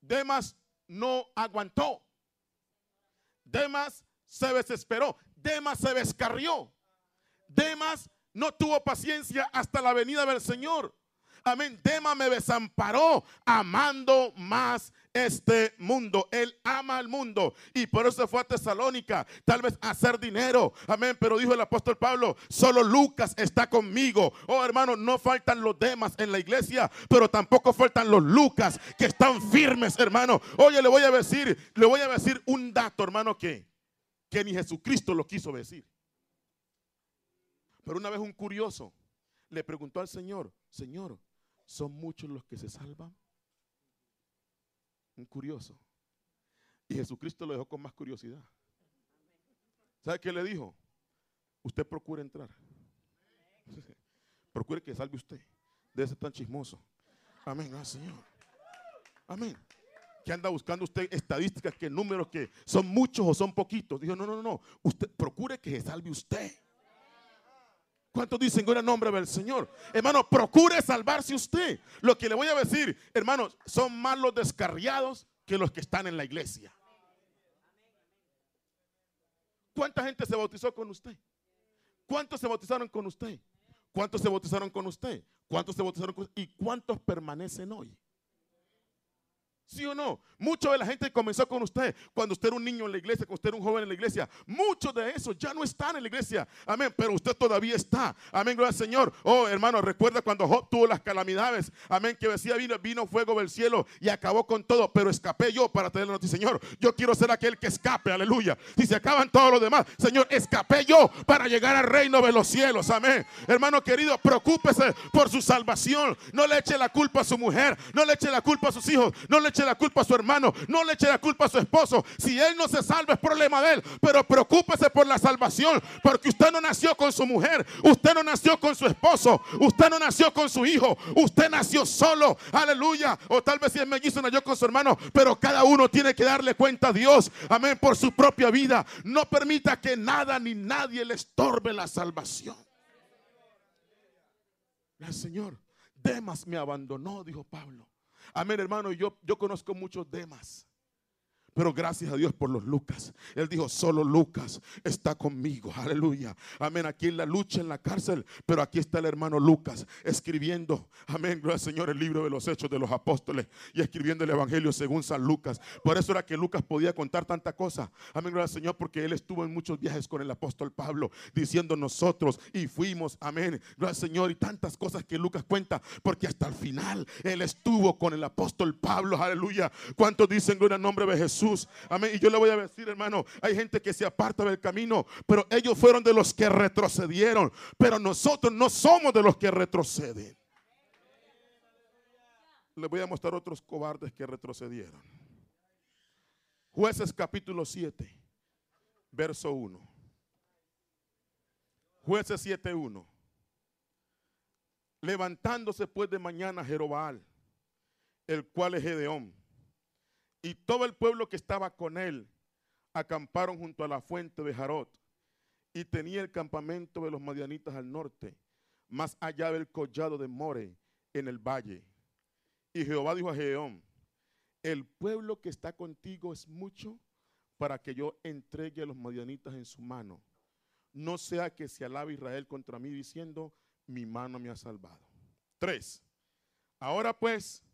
Demas no aguantó. Demas se desesperó, Demas se descarrió, Demas no tuvo paciencia hasta la venida del Señor. Amén. Demas me desamparó amando más este mundo. Él ama al mundo y por eso fue a Tesalónica, tal vez a hacer dinero. Amén. Pero dijo el apóstol Pablo, solo Lucas está conmigo. Oh hermano, no faltan los demás en la iglesia, pero tampoco faltan los Lucas que están firmes, hermano. Oye, le voy a decir, le voy a decir un dato, hermano, que, que ni Jesucristo lo quiso decir. Pero una vez un curioso le preguntó al Señor, Señor, ¿son muchos los que se salvan? Un curioso. Y Jesucristo lo dejó con más curiosidad. ¿Sabe qué le dijo? Usted procure entrar. *laughs* Procure que salve usted. Debe ser tan chismoso. Amén. Ah, Señor. Amén. Que anda buscando usted estadísticas, que números, que son muchos o son poquitos. Dijo, no, no, no. Usted procure que se salve usted. ¿Cuántos dicen gloria al nombre del Señor? Hermano, procure salvarse usted. Lo que le voy a decir, hermanos, son más los descarriados que los que están en la iglesia. ¿Cuánta gente se bautizó con usted? ¿Cuántos se bautizaron con usted? ¿Cuántos se bautizaron con usted? ¿Cuántos se bautizaron con usted? ¿Y cuántos permanecen hoy? ¿Sí o no? Mucho de la gente comenzó con usted cuando usted era un niño en la iglesia, cuando usted era un joven en la iglesia. Muchos de esos ya no están en la iglesia. Amén. Pero usted todavía está. Amén. Gloria al Señor. Oh, hermano, recuerda cuando Job tuvo las calamidades. Amén. Que decía, vino, vino fuego del cielo y acabó con todo. Pero escapé yo para tener la noticia. Señor, yo quiero ser aquel que escape. Aleluya. Si se acaban todos los demás, Señor, escapé yo para llegar al reino de los cielos. Amén. Hermano querido, preocúpese por su salvación. No le eche la culpa a su mujer. No le eche la culpa a sus hijos. No le eche la culpa a su hermano, no le eche la culpa a su esposo. Si él no se salva es problema de él, pero preocúpese por la salvación, porque usted no nació con su mujer, usted no nació con su esposo, usted no nació con su hijo, usted nació solo, aleluya. O tal vez si es mellizo nació con su hermano, pero cada uno tiene que darle cuenta a Dios, amén, por su propia vida. No permita que nada ni nadie le estorbe la salvación. El Señor, Demas me abandonó, dijo Pablo. Amén, hermano. Yo, yo conozco muchos demás. Pero gracias a Dios por los Lucas. Él dijo, solo Lucas está conmigo. *laughs* Aleluya. Amén. Aquí en la lucha, en la cárcel. Pero aquí está el hermano Lucas escribiendo. Amén. Gloria al Señor. El libro de los hechos de los apóstoles. Y escribiendo el Evangelio según San Lucas. Por eso era que Lucas podía contar tanta cosa. Amén. Gloria al Señor. Porque él estuvo en muchos viajes con el apóstol Pablo. Diciendo nosotros. Y fuimos. Amén. Gloria al Señor. Y tantas cosas que Lucas cuenta. Porque hasta el final él estuvo con el apóstol Pablo. Aleluya. ¿Cuántos dicen gloria al nombre de Jesús? Amén. Y yo le voy a decir, hermano, hay gente que se aparta del camino, pero ellos fueron de los que retrocedieron. Pero nosotros no somos de los que retroceden. Les voy a mostrar otros cobardes que retrocedieron. Jueces capítulo 7, verso 1. Jueces 7.1. Levantándose pues de mañana Jerobal, el cual es Gedeón y todo el pueblo que estaba con él acamparon junto a la fuente de Jarot. Y tenía el campamento de los madianitas al norte, más allá del collado de More, en el valle. Y Jehová dijo a Gedeón, el pueblo que está contigo es mucho para que yo entregue a los madianitas en su mano. No sea que se alabe Israel contra mí diciendo, mi mano me ha salvado. Tres. Ahora pues,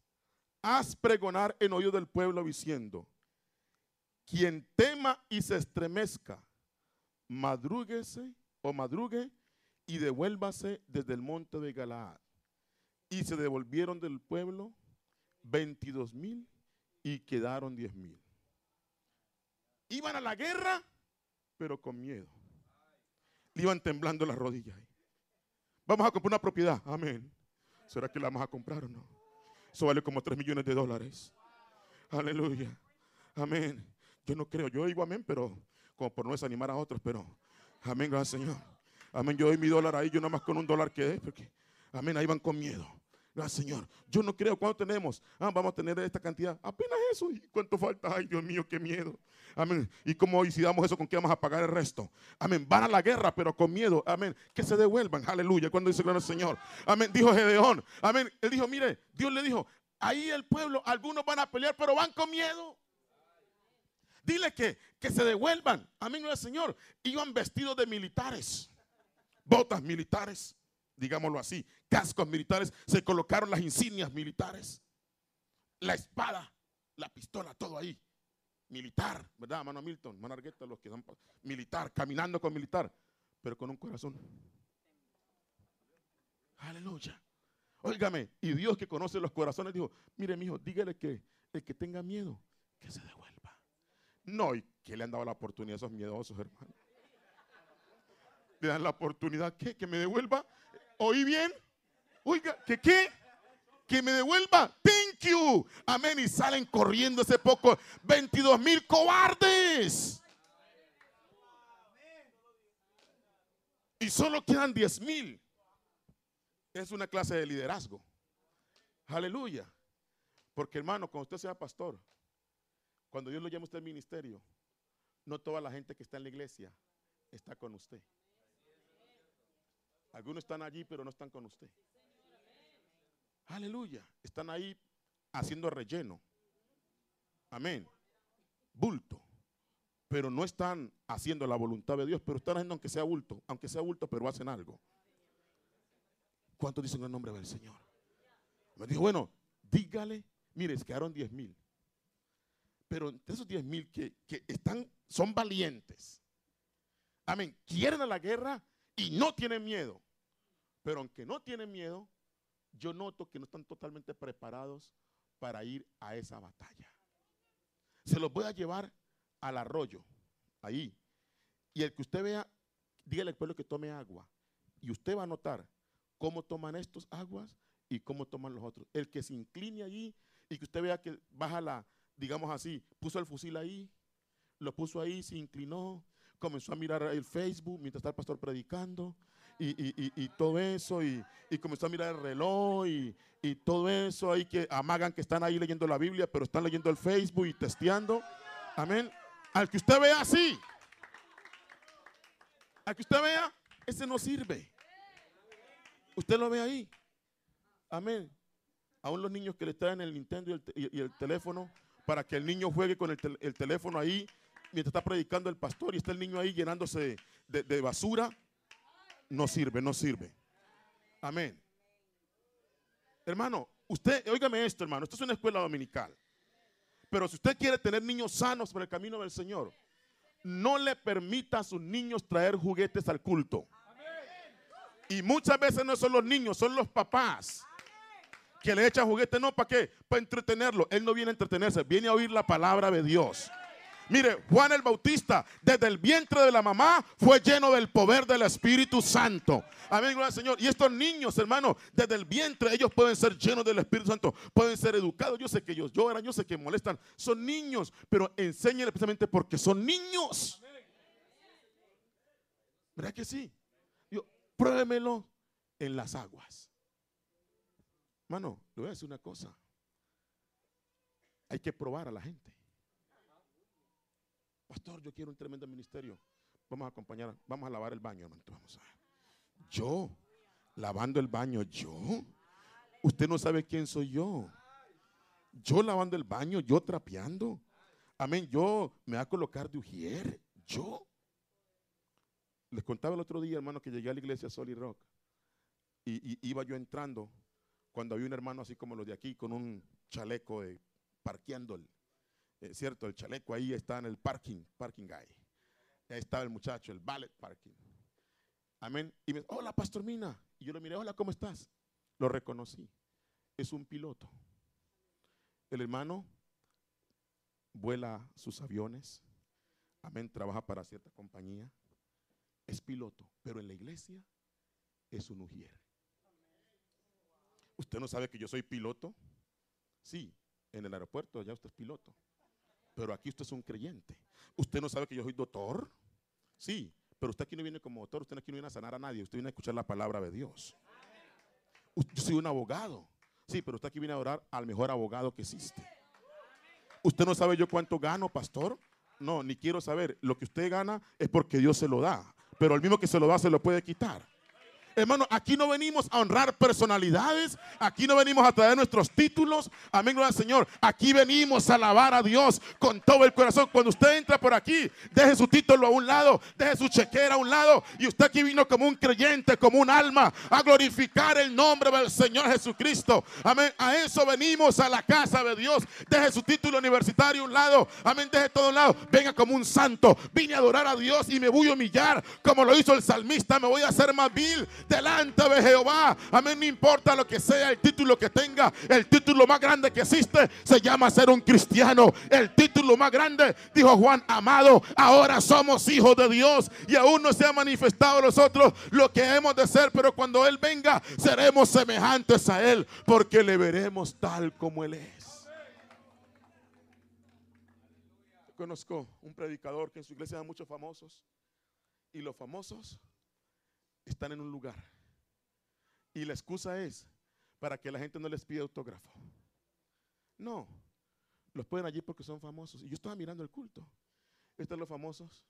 haz pregonar en oído del pueblo diciendo, quien tema y se estremezca, madrúguese o madrugue y devuélvase desde el monte de Galaad. Y se devolvieron del pueblo 22 mil y quedaron 10 mil. Iban a la guerra, pero con miedo. Le iban temblando las rodillas. Vamos a comprar una propiedad. Amén. ¿Será que la vamos a comprar o no? Eso vale como 3 millones de dólares. Aleluya. Amén. Yo no creo, yo digo amén, pero como por no desanimar a otros, pero amén, gracias Señor. Amén, yo doy mi dólar ahí, yo nada más con un dólar que es, porque amén, ahí van con miedo. Gracias, Señor. Yo no creo. ¿Cuánto tenemos? Ah, vamos a tener esta cantidad. Apenas eso. ¿Y cuánto falta? Ay, Dios mío, qué miedo. Amén. ¿Y cómo hoy si damos eso, con qué vamos a pagar el resto? Amén. Van a la guerra, pero con miedo. Amén. Que se devuelvan. Aleluya. Cuando dice el Señor. Amén. Dijo Gedeón. Amén. Él dijo, mire, Dios le dijo, ahí el pueblo, algunos van a pelear, pero van con miedo. Dile que, que se devuelvan. Amén, el Señor. Iban vestidos de militares. Botas militares digámoslo así, cascos militares, se colocaron las insignias militares, la espada, la pistola todo ahí. Militar, ¿verdad, hermano Milton? Hermano Argueta, los que militar, caminando con militar, pero con un corazón. Aleluya. Óigame, y Dios que conoce los corazones dijo, mire, mijo, dígale que el que tenga miedo, que se devuelva. No, y que le han dado la oportunidad a esos miedosos, hermano. Le dan la oportunidad, ¿qué? Que me devuelva. ¿Oí bien? Oiga, ¿que qué? Que me devuelva. Thank you. Amén. Y salen corriendo ese poco 22 mil cobardes. Y solo quedan 10 mil. Es una clase de liderazgo. Aleluya. Porque hermano, cuando usted sea pastor, cuando Dios lo llama a usted al ministerio, no toda la gente que está en la iglesia está con usted. Algunos están allí, pero no están con usted. Aleluya. Están ahí haciendo relleno. Amén. Bulto. Pero no están haciendo la voluntad de Dios, pero están haciendo aunque sea bulto, aunque sea bulto, pero hacen algo. ¿Cuántos dicen el nombre del Señor? Me dijo, bueno, dígale, mire, quedaron 10 mil. Pero entre esos 10 mil que, que están, son valientes. Amén. Quieren a la guerra y no tienen miedo. Pero aunque no tienen miedo, yo noto que no están totalmente preparados para ir a esa batalla. Se los voy a llevar al arroyo, ahí. Y el que usted vea, dígale al pueblo que tome agua. Y usted va a notar cómo toman estos aguas y cómo toman los otros. El que se incline allí y que usted vea que baja la, digamos así, puso el fusil ahí, lo puso ahí, se inclinó, comenzó a mirar el Facebook mientras está el pastor predicando y, todo eso, y, comenzó a mirar el reloj y, todo eso, ahí que amagan que están ahí leyendo la Biblia, pero están leyendo el Facebook y testeando. Amén. Al que usted vea así, al que usted vea, ese no sirve. Usted lo ve ahí. Amén. Aún los niños que le traen el Nintendo y el, teléfono para que el niño juegue con el, teléfono ahí mientras está predicando el pastor y está el niño ahí llenándose de, basura, no sirve, no sirve. Amén. Hermano, usted, óigame esto, hermano, esto es una escuela dominical. Pero si usted quiere tener niños sanos por el camino del Señor, no le permita a sus niños traer juguetes al culto. Y muchas veces no son los niños, son los papás que le echan juguete. No, ¿para qué? Para entretenerlo. Él no viene a entretenerse, viene a oír la palabra de Dios. Mire, Juan el Bautista, desde el vientre de la mamá, fue lleno del poder del Espíritu Santo. Amén, gloria al Señor. Y estos niños, hermano, desde el vientre, ellos pueden ser llenos del Espíritu Santo, pueden ser educados. Yo sé que ellos lloran, yo sé que molestan. Son niños, pero enséñenle precisamente porque son niños. ¿Verdad que sí? pruébemelo en las aguas. Mano, le voy a decir una cosa. Hay que probar a la gente. Pastor, yo quiero un tremendo ministerio. Vamos a acompañar, vamos a lavar el baño, hermano. Vamos a. Yo, lavando el baño, yo. Usted no sabe quién soy yo. Yo lavando el baño, yo trapeando. Amén. Yo me voy a colocar de ujier. Yo. Les contaba el otro día, hermano, que llegué a la iglesia Sol Rock. Y, iba yo entrando cuando había un hermano así como los de aquí, con un chaleco de parqueando eh, cierto, el chaleco ahí está en el parking, parking guy. Ahí estaba el muchacho, el ballet parking. Amén. Y me dice, hola, Pastor Mina. Y yo le miré, hola, ¿cómo estás? Lo reconocí. Es un piloto. El hermano vuela sus aviones. Amén. Trabaja para cierta compañía es piloto, pero en la iglesia es un ujier. ¿Usted no sabe que yo soy piloto? Sí, en el aeropuerto ya usted es piloto. Pero aquí usted es un creyente. ¿Usted no sabe que yo soy doctor? Sí, pero usted aquí no viene como doctor, usted aquí no viene a sanar a nadie, usted viene a escuchar la palabra de Dios. Yo soy un abogado. Sí, pero usted aquí viene a orar al mejor abogado que existe. ¿Usted no sabe yo cuánto gano, pastor? No, ni quiero saber. Lo que usted gana es porque Dios se lo da pero el mismo que se lo da se lo puede quitar. Hermano, aquí no venimos a honrar personalidades, aquí no venimos a traer nuestros títulos, amén, gloria al Señor. Aquí venimos a alabar a Dios con todo el corazón. Cuando usted entra por aquí, deje su título a un lado, deje su chequera a un lado, y usted aquí vino como un creyente, como un alma, a glorificar el nombre del Señor Jesucristo. Amén. A eso venimos a la casa de Dios. Deje su título universitario a un lado, amén, deje todo a un lado. Venga como un santo. Vine a adorar a Dios y me voy a humillar, como lo hizo el salmista. Me voy a hacer más vil delante de Jehová. Amén, no importa lo que sea el título que tenga. El título más grande que existe se llama ser un cristiano. El título más grande, dijo Juan, amado, ahora somos hijos de Dios y aún no se ha manifestado a nosotros lo que hemos de ser, pero cuando Él venga seremos semejantes a Él porque le veremos tal como Él es. conozco un predicador que en su iglesia da muchos famosos y los famosos están en un lugar y la excusa es para que la gente no les pida autógrafo. No, los pueden allí porque son famosos. Y yo estaba mirando el culto. Están los famosos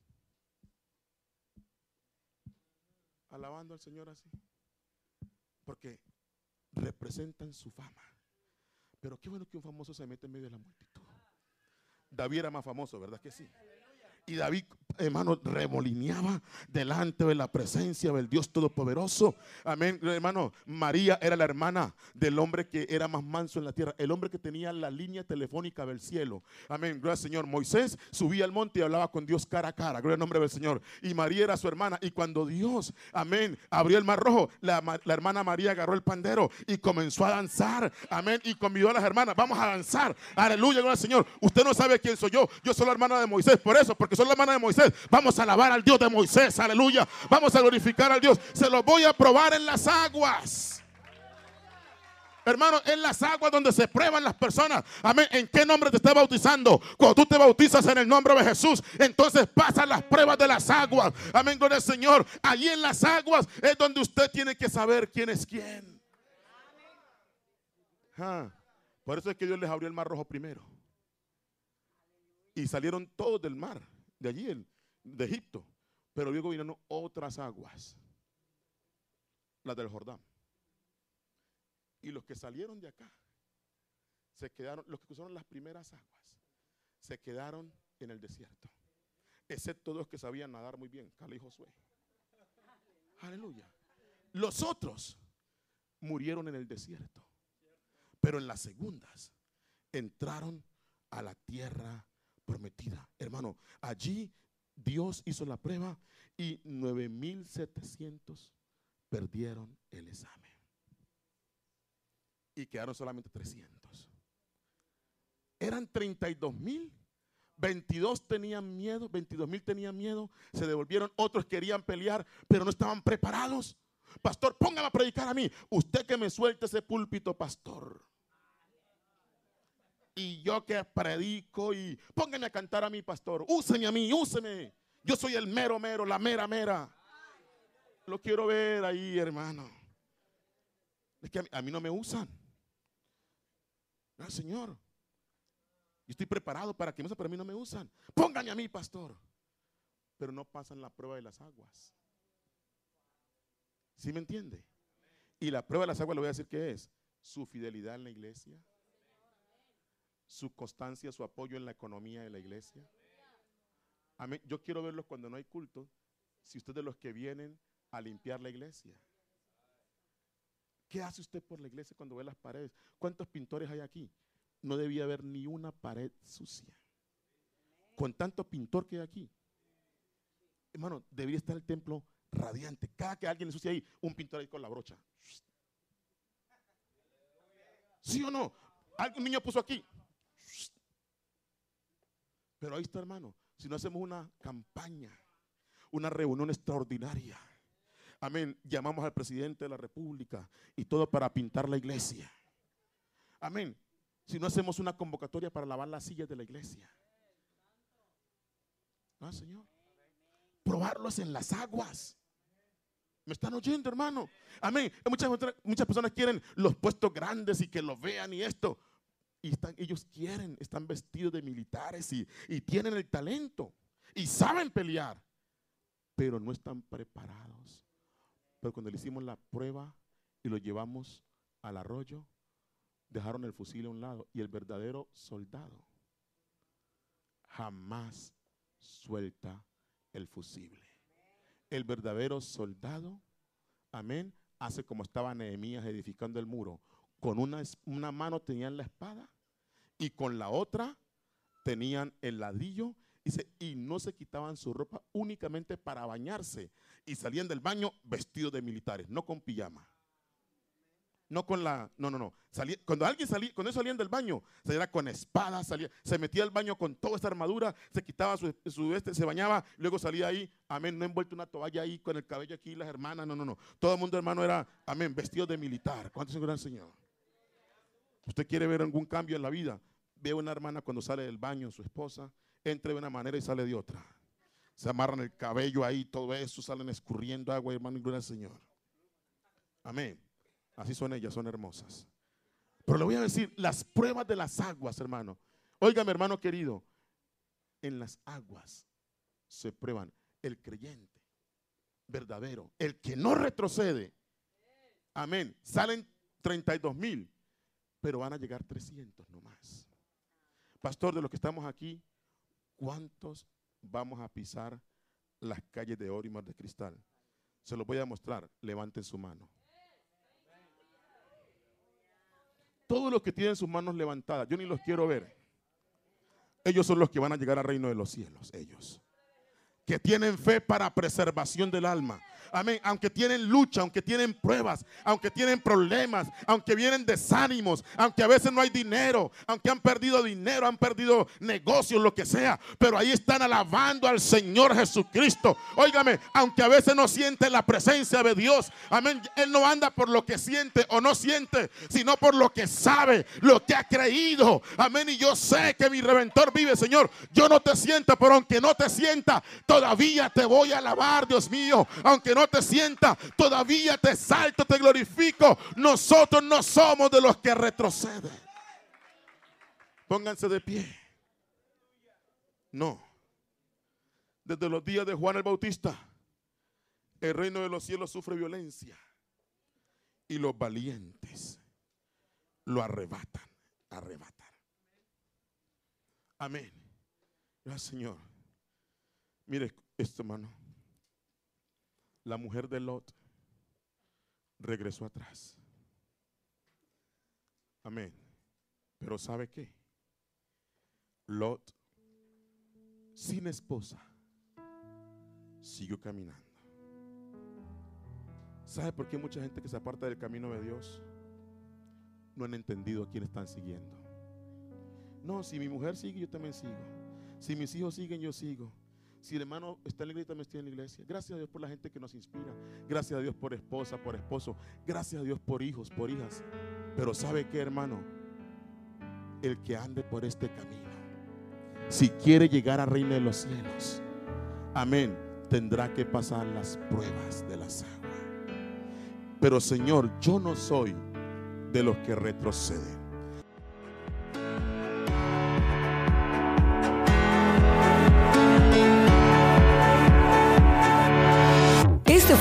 alabando al Señor así. Porque representan su fama. Pero qué bueno que un famoso se mete en medio de la multitud. David era más famoso, ¿verdad que sí? Y David, hermano, remolineaba delante de la presencia del Dios Todopoderoso. Amén, hermano. María era la hermana del hombre que era más manso en la tierra, el hombre que tenía la línea telefónica del cielo. Amén, gracias Señor. Moisés subía al monte y hablaba con Dios cara a cara. Gloria al nombre del Señor. Y María era su hermana. Y cuando Dios, amén, abrió el mar rojo, la, hermana María agarró el pandero y comenzó a danzar. Amén. Y convidó a las hermanas, vamos a danzar. Aleluya, gloria al Señor. Usted no sabe quién soy yo. Yo soy la hermana de Moisés. Por eso, porque que son la mano de Moisés. Vamos a alabar al Dios de Moisés, aleluya. Vamos a glorificar al Dios. Se los voy a probar en las aguas. Hermano, en las aguas donde se prueban las personas. Amén. ¿En qué nombre te está bautizando? Cuando tú te bautizas en el nombre de Jesús, entonces pasan las pruebas de las aguas. Amén, gloria al Señor. Allí en las aguas es donde usted tiene que saber quién es quién. Ah, por eso es que Dios les abrió el mar rojo primero. Y salieron todos del mar de allí, de Egipto. Pero luego vinieron otras aguas, las del Jordán. Y los que salieron de acá, se quedaron, los que cruzaron las primeras aguas, se quedaron en el desierto. Excepto dos que sabían nadar muy bien, Cali y Josué. Aleluya. Los otros murieron en el desierto. Pero en las segundas entraron a la tierra prometida. Hermano, allí Dios hizo la prueba y 9700 perdieron el examen. Y quedaron solamente 300. Eran 32 mil. 22 tenían miedo, 22 mil tenían miedo, se devolvieron, otros querían pelear, pero no estaban preparados. Pastor, póngame a predicar a mí. Usted que me suelte ese púlpito, pastor y yo que predico y pónganme a cantar a mi pastor, úseme a mí, úseme. Yo soy el mero mero, la mera mera. Lo quiero ver ahí, hermano. Es que a mí, no me usan. Ah, Señor. Yo estoy preparado para que me usen, pero a mí no me usan. Pónganme a mí, pastor. Pero no pasan la prueba de las aguas. ¿Sí me entiende? Y la prueba de las aguas le voy a decir que es su fidelidad en la iglesia su constancia, su apoyo en la economía de la iglesia. Amén. Yo quiero verlos cuando no hay culto, si usted de los que vienen a limpiar la iglesia. ¿Qué hace usted por la iglesia cuando ve las paredes? ¿Cuántos pintores hay aquí? No debía haber ni una pared sucia. Con tanto pintor que hay aquí. Hermano, debería estar el templo radiante. Cada que alguien le sucia ahí, un pintor ahí con la brocha. ¿Sí o no? Algún niño puso aquí. Pero ahí está, hermano. Si no hacemos una campaña, una reunión extraordinaria. Amén. Llamamos al presidente de la República y todo para pintar la iglesia. Amén. Si no hacemos una convocatoria para lavar las sillas de la iglesia. Ah, Señor. Probarlos en las aguas. ¿Me están oyendo, hermano? Amén. Muchas, muchas personas quieren los puestos grandes y que los vean y esto. Y están, ellos quieren, están vestidos de militares y, tienen el talento y saben pelear, pero no están preparados Pero cuando le hicimos la prueba y lo llevamos al arroyo, dejaron el fusil a un lado y el verdadero soldado jamás suelta el fusible. El verdadero soldado, amén, hace como estaba Nehemías edificando el muro. Con una, una mano tenían la espada y con la otra tenían el ladrillo y no se quitaban su ropa únicamente para bañarse y salían del baño vestidos de militares, no con pijama. No con la, no, no, no. cuando alguien salía, cuando salían del baño, salía con espada, salía, se metía al baño con toda esta armadura, se quitaba su, su este, se bañaba, luego salía ahí, amén, no envuelto una toalla ahí con el cabello aquí, las hermanas, no, no, no. Todo el mundo hermano era, amén, vestido de militar. ¿Cuánto se el Señor? ¿Usted quiere ver algún cambio en la vida? Ve una hermana cuando sale del baño, su esposa, entra de una manera y sale de otra. Se amarran el cabello ahí, todo eso, salen escurriendo agua, hermano, y gloria al Señor. Amén. Así son ellas, son hermosas. Pero le voy a decir, las pruebas de las aguas, hermano. Óigame, hermano querido, en las aguas se prueban el creyente verdadero, el que no retrocede. Amén. Salen 32 mil, pero van a llegar 300 nomás. Pastor, de los que estamos aquí, ¿cuántos vamos a pisar las calles de oro y mar de cristal? Se los voy a mostrar. Levanten su mano. todos los que tienen sus manos levantadas, yo ni los quiero ver. Ellos son los que van a llegar al reino de los cielos, ellos. Que tienen fe para preservación del alma. Amén. Aunque tienen lucha, aunque tienen pruebas, aunque tienen problemas, aunque vienen desánimos, aunque a veces no hay dinero, aunque han perdido dinero, han perdido negocios, lo que sea. Pero ahí están alabando al Señor Jesucristo. Óigame, aunque a veces no siente la presencia de Dios. Amén. Él no anda por lo que siente o no siente, sino por lo que sabe, lo que ha creído. Amén. Y yo sé que mi redentor vive, Señor. Yo no te siento, pero aunque no te sienta, todavía te voy a alabar, Dios mío. No te sienta, todavía te salto, te glorifico. Nosotros no somos de los que retroceden. Pónganse de pie. No. Desde los días de Juan el Bautista, el reino de los cielos sufre violencia. Y los valientes lo arrebatan, arrebatan. Amén. Gracias, Señor. Mire esto, hermano la mujer de Lot regresó atrás. Amén. Pero ¿sabe qué? Lot, sin esposa, siguió caminando. ¿Sabe por qué mucha gente que se aparta del camino de Dios no han entendido a quién están siguiendo? No, si mi mujer sigue, yo también sigo. Si mis hijos siguen, yo sigo. Si el hermano está en la iglesia, también estoy en la iglesia. Gracias a Dios por la gente que nos inspira. Gracias a Dios por esposa, por esposo. Gracias a Dios por hijos, por hijas. Pero ¿sabe qué, hermano? El que ande por este camino, si quiere llegar al reino de los cielos, amén, tendrá que pasar las pruebas de las aguas. Pero Señor, yo no soy de los que retroceden.